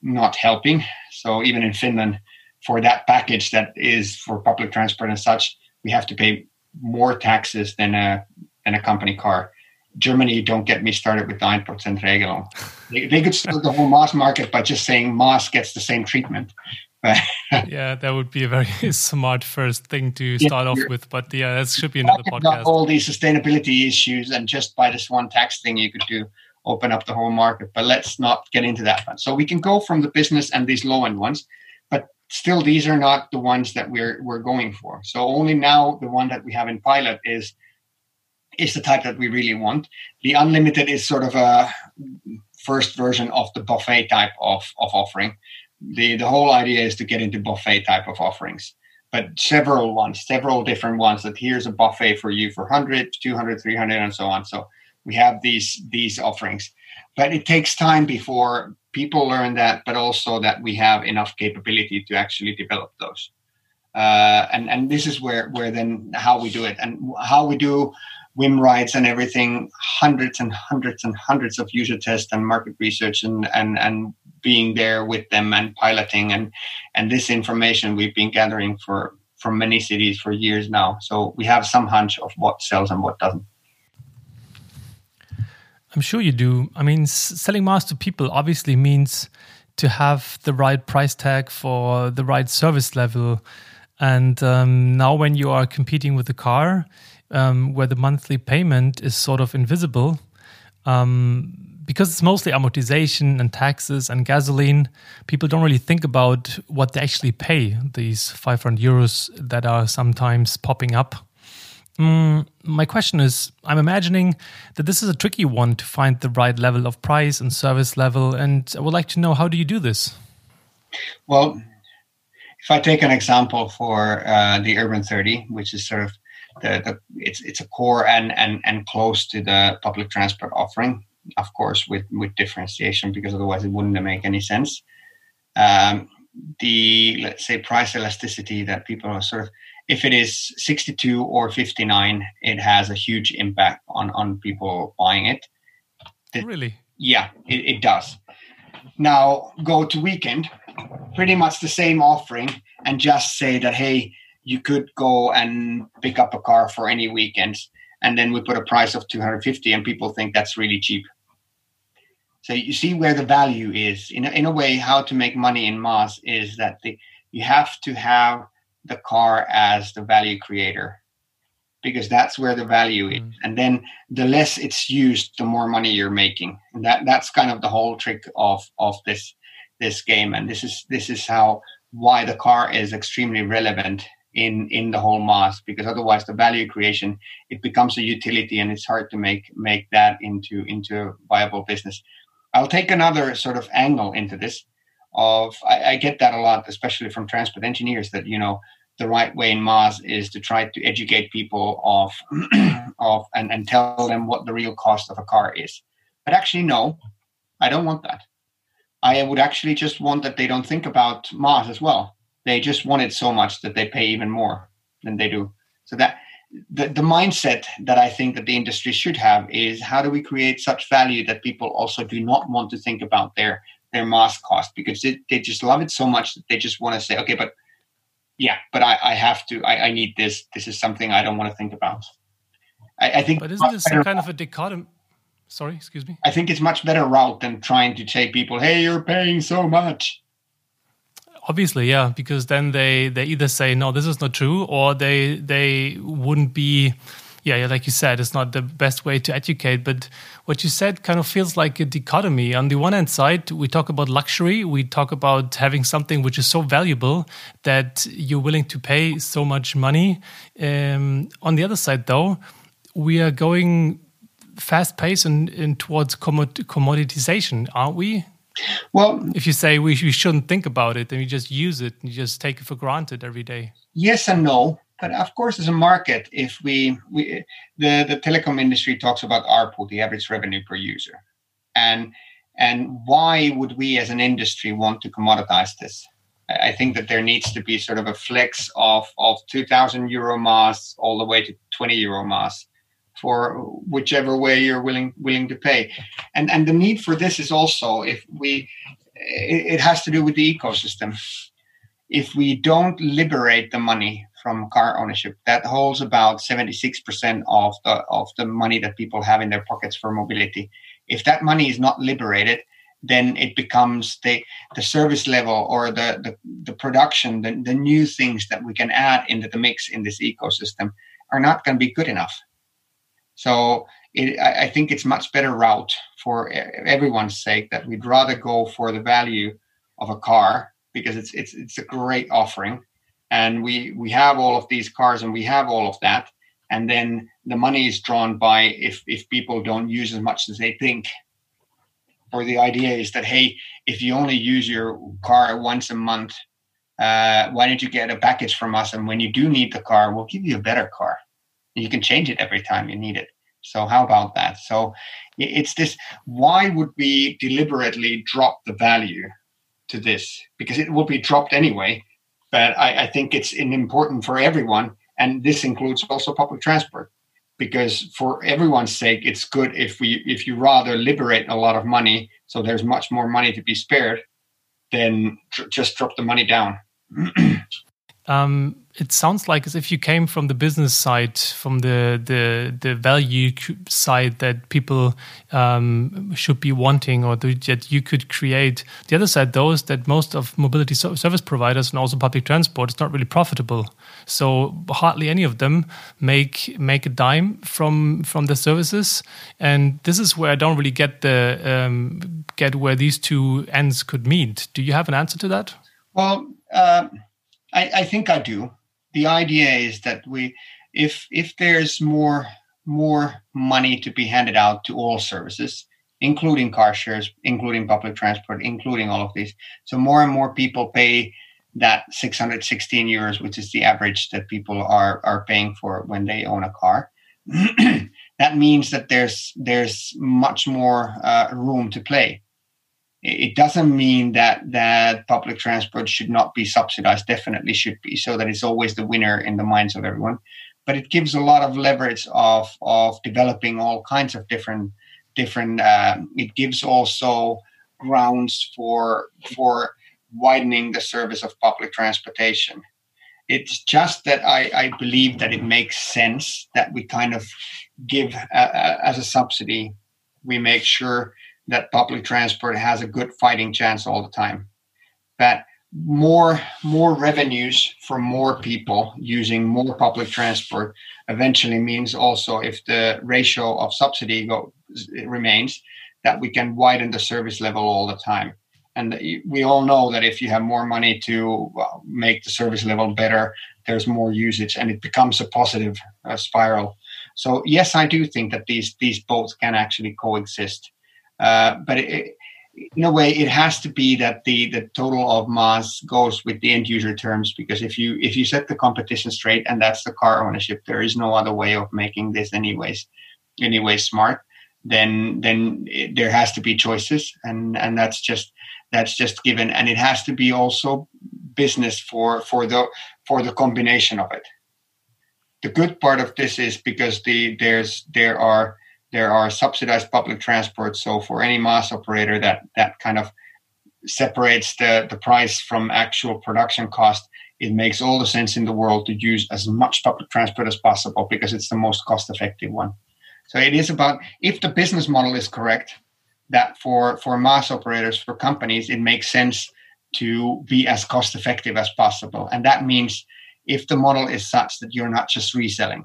Speaker 1: not helping. So even in Finland, for that package that is for public transport and such, we have to pay more taxes than a than a company car. Germany, don't get me started with 9% Regelung. They, they could start the whole MaaS market by just saying MaaS gets the same treatment. *laughs*
Speaker 2: yeah, that would be a very *laughs* smart first thing to start yeah, off with. But yeah, that should be another podcast.
Speaker 1: All these sustainability issues, and just by this one tax thing, you could do open up the whole market. But let's not get into that one. So we can go from the business and these low end ones, but still, these are not the ones that we're we're going for. So only now the one that we have in pilot is is the type that we really want. The unlimited is sort of a first version of the buffet type of, of offering. The, the whole idea is to get into buffet type of offerings, but several ones, several different ones that here's a buffet for you for 100, 200, 300, and so on. So we have these, these offerings, but it takes time before people learn that, but also that we have enough capability to actually develop those. uh, and and this is where where then how we do it. And how we do whim rides and everything hundreds and hundreds and hundreds of user tests and market research and and and being there with them and piloting and and this information we've been gathering for from many cities for years now. So we have some hunch of what sells and what doesn't
Speaker 2: i'm sure you do i mean selling masks to people obviously means to have the right price tag for the right service level and um, now, when you are competing with a car um, where the monthly payment is sort of invisible, um, because it's mostly amortization and taxes and gasoline, people don't really think about what they actually pay, these 500 euros that are sometimes popping up. Mm, my question is I'm imagining that this is a tricky one to find the right level of price and service level, and I would like to know how do you do this?
Speaker 1: Well, if I take an example for uh, the Urban 30, which is sort of the, the it's it's a core and and and close to the public transport offering, of course, with with differentiation because otherwise it wouldn't make any sense. Um, the let's say price elasticity that people are sort of if it is 62 or 59 it has a huge impact on on people buying it.
Speaker 2: The, really?
Speaker 1: Yeah it, it does. Now go to weekend pretty much the same offering and just say that hey you could go and pick up a car for any weekends and then we put a price of 250 and people think that's really cheap. So you see where the value is. In a, in a way how to make money in MaaS is that the, you have to have the car as the value creator because that's where the value is. Mm. and then the less it's used the more money you're making. And that that's kind of the whole trick of of this this game. And this is this is how why the car is extremely relevant in in the whole MaaS because otherwise the value creation it becomes a utility and it's hard to make make that into into a viable business. I'll take another sort of angle into this of I, I get that a lot especially from transport engineers that you know the right way in MaaS is to try to educate people of *clears throat* of and, and tell them what the real cost of a car is but actually no i don't want that I would actually just want that they don't think about MaaS as well. They just want it so much that they pay even more than they do. So that the, the mindset that I think that the industry should have is how do we create such value that people also do not want to think about their their MaaS cost because they, they just love it so much that they just want to say, okay, but yeah, but I, I have to, I, I need this. This is something I don't want to think about. I, I think.
Speaker 2: But isn't this some kind of a dichotomy? Sorry, excuse me.
Speaker 1: I think it's much better route than trying to say people, "Hey, you're paying so much."
Speaker 2: Obviously, yeah, because then they they either say no, this is not true, or they they wouldn't be, yeah, yeah, like you said, it's not the best way to educate. But what you said kind of feels like a dichotomy. On the one hand side, we talk about luxury, we talk about having something which is so valuable that you're willing to pay so much money. Um, on the other side, though, we are going fast pace and, and towards commoditization, aren't we?
Speaker 1: Well,
Speaker 2: if you say we, we shouldn't think about it, then you just use it and you just take it for granted every day.
Speaker 1: Yes and no. But of course, as a market, if we, we the, the telecom industry talks about ARPU, the average revenue per user. And and why would we as an industry want to commoditize this? I think that there needs to be sort of a flex of, of 2000 euro MaaS all the way to 20 euro MaaS for whichever way you're willing willing to pay and and the need for this is also if we it, has to do with the ecosystem if we don't liberate the money from car ownership. That holds about 76% of the of the money that people have in their pockets for mobility. If that money is not liberated then it becomes the the service level or the the, the production the, the new things that we can add into the mix in this ecosystem are not going to be good enough. So it, I, I think it's much better route for everyone's sake that we'd rather go for the value of a car because it's it's it's a great offering, and we we have all of these cars and we have all of that, and then the money is drawn by if if people don't use as much as they think. Or the idea is that hey, if you only use your car once a month, uh, why don't you get a package from us? And when you do need the car, we'll give you a better car. You can change it every time you need it. So how about that? So it's this why would we deliberately drop the value to this? Because it will be dropped anyway but I, I think it's important for everyone, and this includes also public transport, because for everyone's sake, it's good if we if you rather liberate a lot of money, so there's much more money to be spared, then tr- just drop the money down. *clears throat*
Speaker 2: um, it sounds like as if you came from the business side, from the the the value side that people um, should be wanting, or that you could create. The other side, though, is that most of mobility service providers and also public transport is not really profitable. So hardly any of them make make a dime from from the services, and this is where I don't really get the um, get where these two ends could meet. Do you have an answer to that?
Speaker 1: Well. Uh, I, I think I do the idea is that we if if there's more more money to be handed out to all services including car shares including public transport including all of these so more and more people pay that 616 euros which is the average that people are are paying for when they own a car. *clears throat* That means that there's there's much more uh, room to play it doesn't mean that that public transport should not be subsidized definitely should be. So that it's always the winner in the minds of everyone. But it gives a lot of leverage of of developing all kinds of different different uh, it gives also grounds for for widening the service of public transportation. It's just that I, I believe that it makes sense that we kind of give uh, uh as a subsidy we make sure that public transport has a good fighting chance all the time. That more more revenues for more people using more public transport eventually means also if the ratio of subsidy remains that we can widen the service level all the time. And we all know that if you have more money to make the service level better there's more usage and it becomes a positive uh, spiral. So yes i do think that these these both can actually coexist uh, but it, in a way, it has to be that the the total of MaaS goes with the end user terms because if you if you set the competition straight and that's the car ownership, there is no other way of making this anyways anyway smart. Then then it, there has to be choices, and and that's just that's just given, and it has to be also business for for the for the combination of it. The good part of this is because the there's there are there are subsidized public transport. So for any MaaS operator, that that kind of separates the, the price from actual production cost. It makes all the sense in the world to use as much public transport as possible because it's the most cost effective one. So it is about if the business model is correct, that for, for MaaS operators, for companies, it makes sense to be as cost effective as possible. And that means if the model is such that you're not just reselling,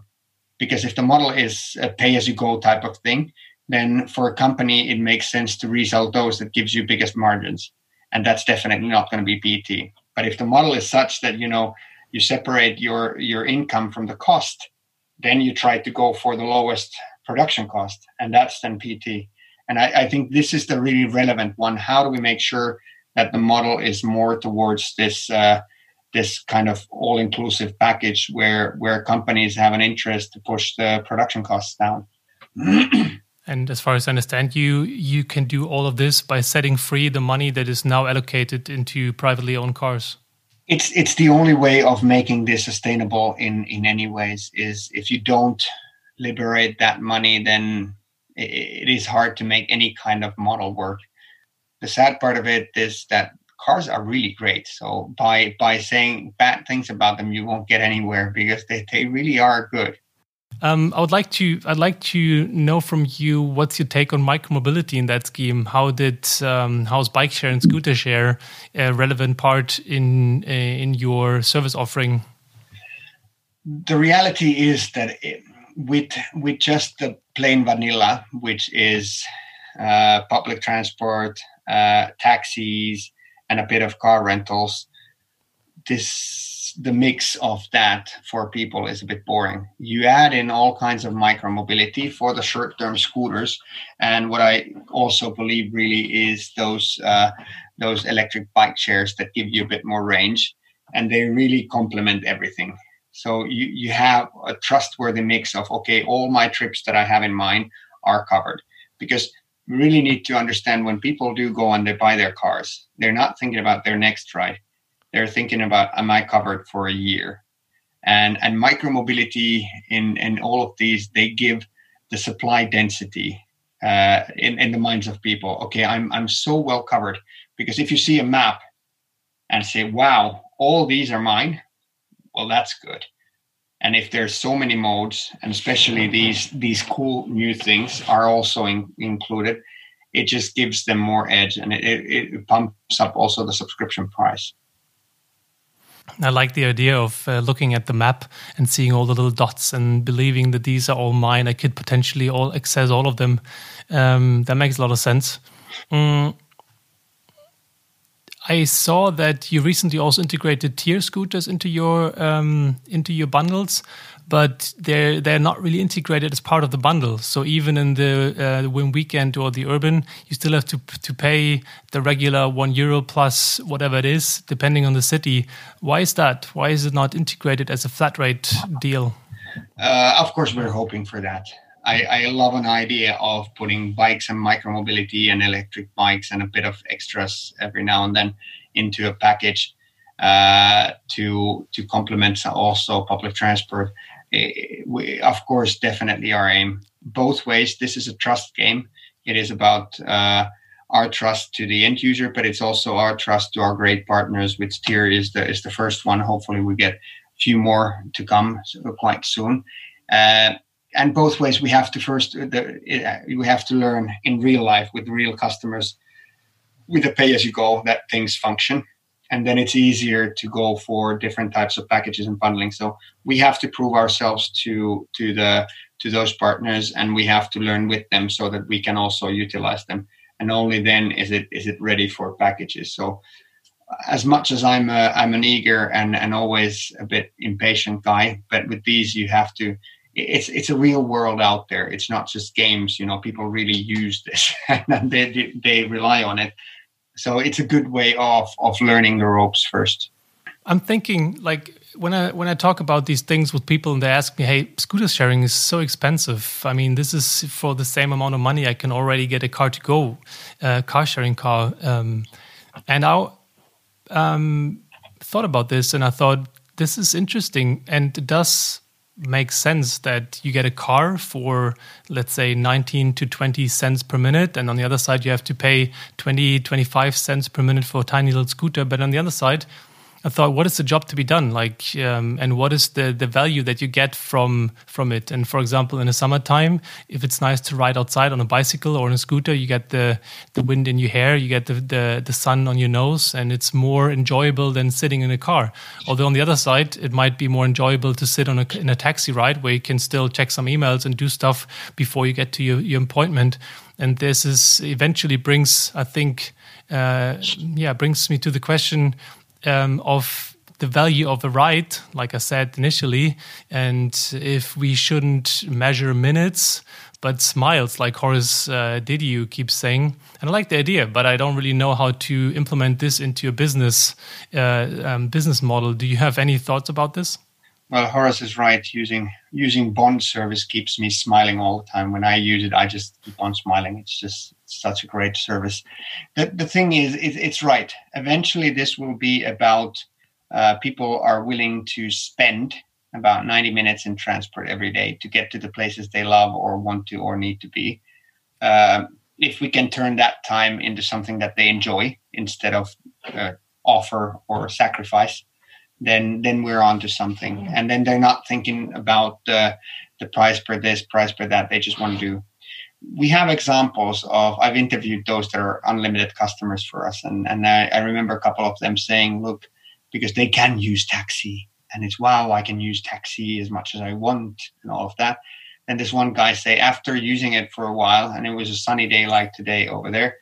Speaker 1: because if the model is a pay as you go type of thing then for a company it makes sense to resell those that gives you biggest margins. And that's definitely not going to be pt but if the model is such that you know you separate your your income from the cost then you try to go for the lowest production cost and that's then pt and I, I think this is the really relevant one. How do we make sure that the model is more towards this uh, this kind of all-inclusive package where where companies have an interest to push the production costs down. *clears throat*
Speaker 2: and as far as I understand, you you can do all of this by setting free the money that is now allocated into privately owned cars.
Speaker 1: It's it's the only way of making this sustainable in in any ways. Is if you don't liberate that money, then it, it is hard to make any kind of model work. The sad part of it is that cars are really great. So by by saying bad things about them, you won't get anywhere because they, they really are good.
Speaker 2: Um, I would like to I'd like to know from you what's your take on micromobility in that scheme. How did um, how's bike share and scooter share a relevant part in uh, in your service offering?
Speaker 1: The reality is that it, with with just the plain vanilla, which is uh, public transport, uh, taxis, and a bit of car rentals this the mix of that for people is a bit boring. You add in all kinds of micro mobility for the short term scooters and what i also believe really is those uh, those electric bike shares that give you a bit more range and they really complement everything. So you, you have a trustworthy mix of okay all my trips that i have in mind are covered. Because really need to understand when people do go and they buy their cars, they're not thinking about their next ride. they're thinking about am I covered for a year? And and micromobility in in all of these they give the supply density uh, in in the minds of people. Okay, I'm I'm so well covered because if you see a map and say, wow, all these are mine, well, that's good. And if there's so many modes, and especially these these cool new things are also in, included, it just gives them more edge and it, it, pumps up also the subscription price.
Speaker 2: I like the idea of uh, looking at the map and seeing all the little dots and believing that these are all mine. I could potentially all access all of them. Um, that makes a lot of sense. Mm. I saw that you recently also integrated tier scooters into your um, into your bundles, but they're they're not really integrated as part of the bundle. So even in the uh, Whim Weekend or the Urban, you still have to to pay the regular one euro plus whatever it is, depending on the city. Why is that? Why is it not integrated as a flat rate deal?
Speaker 1: Uh, of course, we're hoping for that. I, I love an idea of putting bikes and micromobility and electric bikes and a bit of extras every now and then into a package uh, to to complement also public transport we, of course, definitely our aim. Both ways, this is a trust game. It is about uh, our trust to the end user, but it's also our trust to our great partners. Which tier is the is the first one. Hopefully, we get a few more to come quite soon. Uh, and both ways, we have to first uh, the, uh, we have to learn in real life with real customers with the pay as you go that things function. And then it's easier to go for different types of packages and bundling. So we have to prove ourselves to to the to those partners and we have to learn with them so that we can also utilize them. And only then is it is it ready for packages. So as much as i'm a, i'm an eager and and always a bit impatient guy but with these you have to it's it's a real world out there. It's not just games you know people really use this *laughs* and they they rely on it. So it's a good way of of learning the ropes first.
Speaker 2: I'm thinking like when i when i talk about these things with people and they ask me hey scooter sharing is so expensive. I mean this is for the same amount of money i can already get a car to go uh, car sharing car. Um, and i um, thought about this and i thought this is interesting and it does makes sense that you get a car for let's say 19 to 20 cents per minute and on the other side you have to pay 20 25 cents per minute for a tiny little scooter. But on the other side I thought, what is the job to be done? Like, um, and what is the the value that you get from from it? And for example, in the summertime, if it's nice to ride outside on a bicycle or on a scooter, you get the the wind in your hair, you get the the, the sun on your nose, and it's more enjoyable than sitting in a car. Although on the other side, it might be more enjoyable to sit on a in a taxi ride where you can still check some emails and do stuff before you get to your, your appointment. And this is eventually brings, I think, uh, yeah, brings me to the question um, of the value of the ride, like I said initially, and if we shouldn't measure minutes but smiles, like Horace uh, Dediu keeps saying. And I like the idea, but I don't really know how to implement this into a business uh, um, business model. Do you have any thoughts about this?
Speaker 1: Well, Horace is right. Using using bond service keeps me smiling all the time. When I use it, I just keep on smiling. It's just such a great service. The, the thing is, it, it's right. Eventually, this will be about uh, people are willing to spend about 90 minutes in transport every day to get to the places they love or want to or need to be. Uh, if we can turn that time into something that they enjoy instead of uh, offer or sacrifice, then then we're on to something. And then they're not thinking about the the price per this, price per that. They just want to do we have examples of I've interviewed those that are unlimited customers for us, and and I, I, remember a couple of them saying, "Look, because they can use taxi, and it's wow, I can use taxi as much as I want, and all of that." And this one guy say after using it for a while, and it was a sunny day like today over there,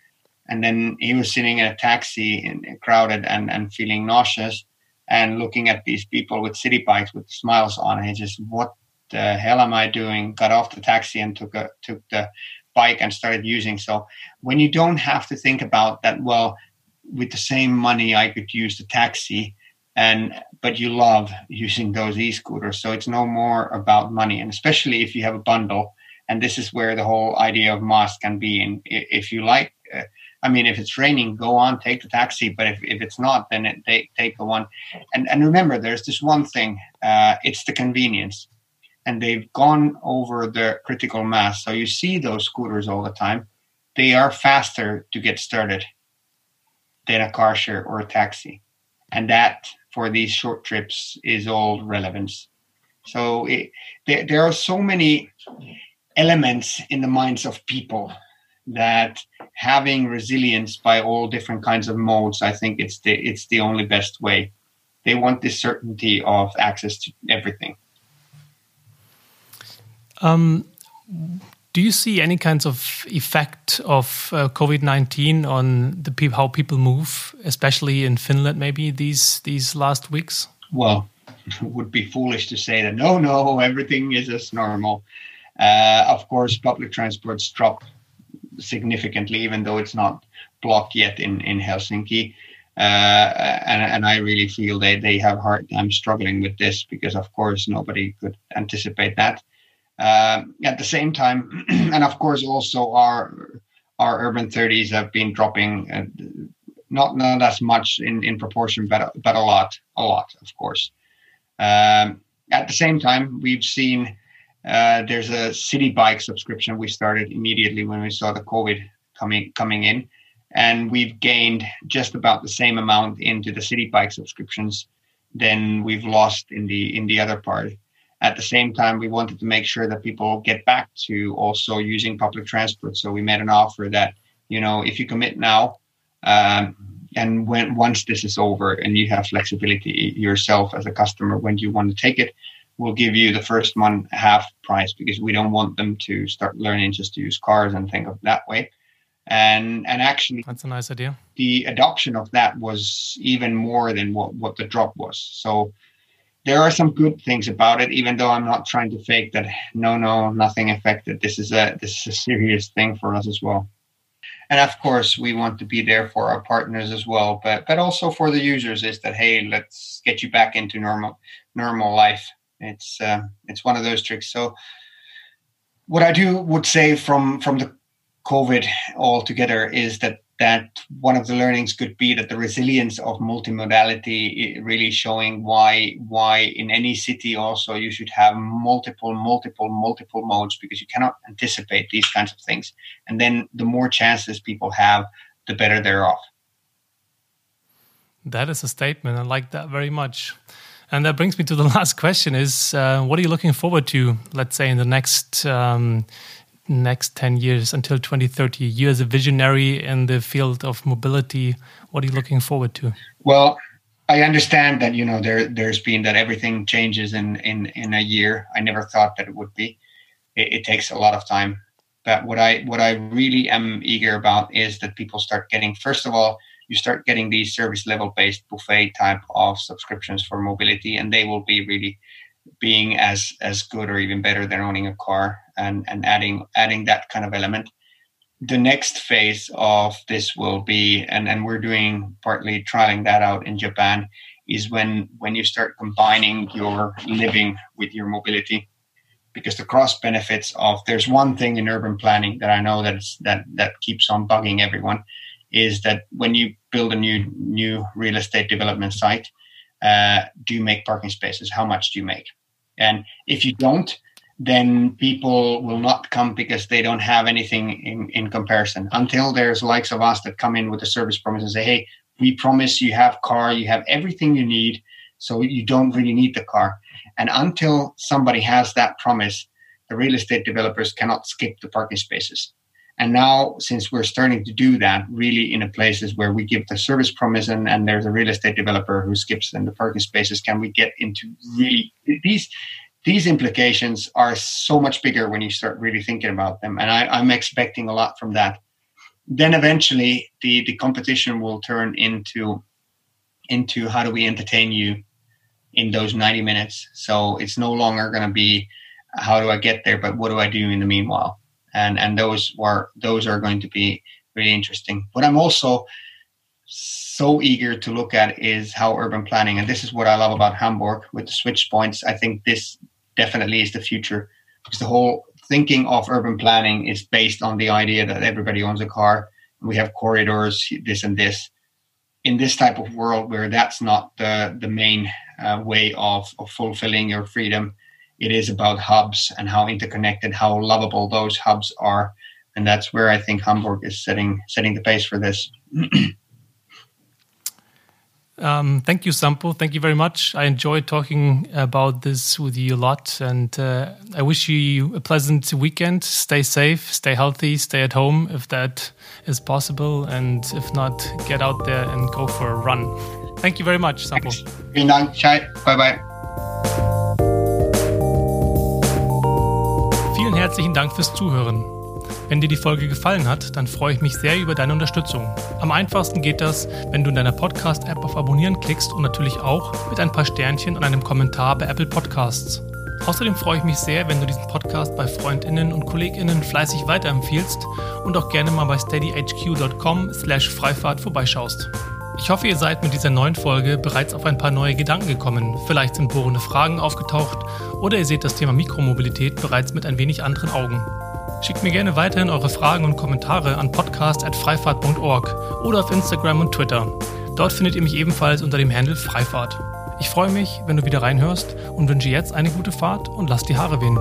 Speaker 1: and then he was sitting in a taxi and crowded and and feeling nauseous, and looking at these people with city bikes with smiles on, and he just what the hell am I doing? Got off the taxi and took a took the bike and started using. So when you don't have to think about that, well, with the same money I could use the taxi, and but you love *laughs* using those e-scooters. So it's no more about money, and especially if you have a bundle. And this is where the whole idea of MaaS can be in. If you like I mean, if it's raining, go on, take the taxi. But if, if it's not, then it, they take the one. And and remember, there's this one thing. Uh, it's the convenience, and they've gone over the critical mass. So you see those scooters all the time. They are faster to get started than a car share or a taxi, and that for these short trips is all relevance. So it, there, there are so many elements in the minds of people that having resilience by all different kinds of modes, I think it's the it's the only best way. They want this certainty of access to everything.
Speaker 2: Um, do you see any kinds of effect of uh, COVID nineteen on the people, how people move, especially in Finland, maybe these these last weeks?
Speaker 1: Well, it *laughs* would be foolish to say that no, no, everything is as normal. Uh, of course, public transports drop significantly, even though it's not blocked yet in in Helsinki. Uh, and, and I really feel they, they have hard time struggling with this because, of course, nobody could anticipate that. Um, at the same time, *clears throat* and of course, also our our urban 30s have been dropping, uh, not not as much in, in proportion, but but a lot, a lot, of course. Um, at the same time, we've seen uh, there's a city bike subscription we started immediately when we saw the COVID coming coming in, and we've gained just about the same amount into the city bike subscriptions than we've lost in the in the other part. At the same time, we wanted to make sure that people get back to also using public transport. So we made an offer that you know if you commit now. Um, and when once this is over and you have flexibility yourself as a customer when you want to take it we'll give you the first one half price because we don't want them to start learning just to use cars and think of that way. And and actually
Speaker 2: that's a nice idea.
Speaker 1: The adoption of that was even more than what, what the drop was. So there are some good things about it, even though I'm not trying to fake that no, no, nothing affected. This is a this is a serious thing for us as well. And of course, we want to be there for our partners as well, but but also for the users is that hey, let's get you back into normal normal life it's uh, it's one of those tricks. So what I do would say from from the COVID altogether is that that one of the learnings could be that the resilience of multimodality really showing why why in any city also you should have multiple multiple multiple modes because you cannot anticipate these kinds of things. And then the more chances people have the better they're off.
Speaker 2: That is a statement. I like that very much. And that brings me to the *laughs* last question: Is uh, what are you looking forward to? Let's say in the next um, next ten years until 2030. You as a visionary in the field of mobility, what are you looking forward to?
Speaker 1: Well, I understand that you know there there's been that everything changes in in in a year. I never thought that it would be. It, it takes a lot of time. But what I what I really am eager about is that people start getting first of all you start getting these service level based buffet type of subscriptions for mobility and they will be really being as as good or even better than owning a car and and adding adding that kind of element. The next phase of this will be and and we're doing partly trialing that out in japan is when when you start combining your living with your mobility. Because the cross benefits of there's one thing in urban planning that i know that that that keeps on bugging everyone is that when you build a new new real estate development site, uh, do you make parking spaces? How much do you make? And if you don't, then people will not come because they don't have anything in, in comparison until there's likes of us that come in with a service promise and say, hey, we promise you have car, you have everything you need, so you don't really need the car. And until somebody has that promise, the real estate developers cannot skip the parking spaces. And now, since we're starting to do that really in places where we give the service promise and, and there's a real estate developer who skips in the parking spaces, can we get into really these these implications are so much bigger when you start really thinking about them. And I, I'm expecting a lot from that. Then eventually the, the competition will turn into into how do we entertain you in those 90 minutes. So it's no longer going to be how do I get there, but what do I do in the meanwhile? And and those were those are going to be really interesting. What I'm also so eager to look at is how urban planning, and this is what I love about Hamburg with the switch points. I think this definitely is the future because the whole thinking of urban planning is based on the idea that everybody owns a car we have corridors, this and this. In this type of world where that's not the the main uh, way of, of fulfilling your freedom, it is about hubs and how interconnected, how lovable those hubs are, and that's where I think Hamburg is setting setting the pace for this. *clears throat*
Speaker 2: Um, thank you, Sampo. Thank you very much. I enjoyed talking about this with you a lot, and uh, I wish you a pleasant weekend. Stay safe, stay healthy, stay at home if that is possible, and if not, get out there and go for a run. Thank you very much, Sampo.
Speaker 1: Vielen Dank. Bye bye.
Speaker 2: Herzlichen Dank fürs Zuhören. Wenn dir die Folge gefallen hat, dann freue ich mich sehr über deine Unterstützung. Am einfachsten geht das, wenn du in deiner Podcast-App auf Abonnieren klickst und natürlich auch mit ein paar Sternchen und einem Kommentar bei Apple Podcasts. Außerdem freue ich mich sehr, wenn du diesen Podcast bei Freundinnen und Kolleginnen fleißig weiterempfiehlst und auch gerne mal bei steadyhq.com slash Freifahrt vorbeischaust. Ich hoffe, ihr seid mit dieser neuen Folge bereits auf ein paar neue Gedanken gekommen. Vielleicht sind bohrende Fragen aufgetaucht oder ihr seht das Thema Mikromobilität bereits mit ein wenig anderen Augen. Schickt mir gerne weiterhin eure Fragen und Kommentare an podcast.freifahrt.org oder auf Instagram und Twitter. Dort findet ihr mich ebenfalls unter dem Handle Freifahrt. Ich freue mich, wenn du wieder reinhörst und wünsche jetzt eine gute Fahrt und lass die Haare wehen.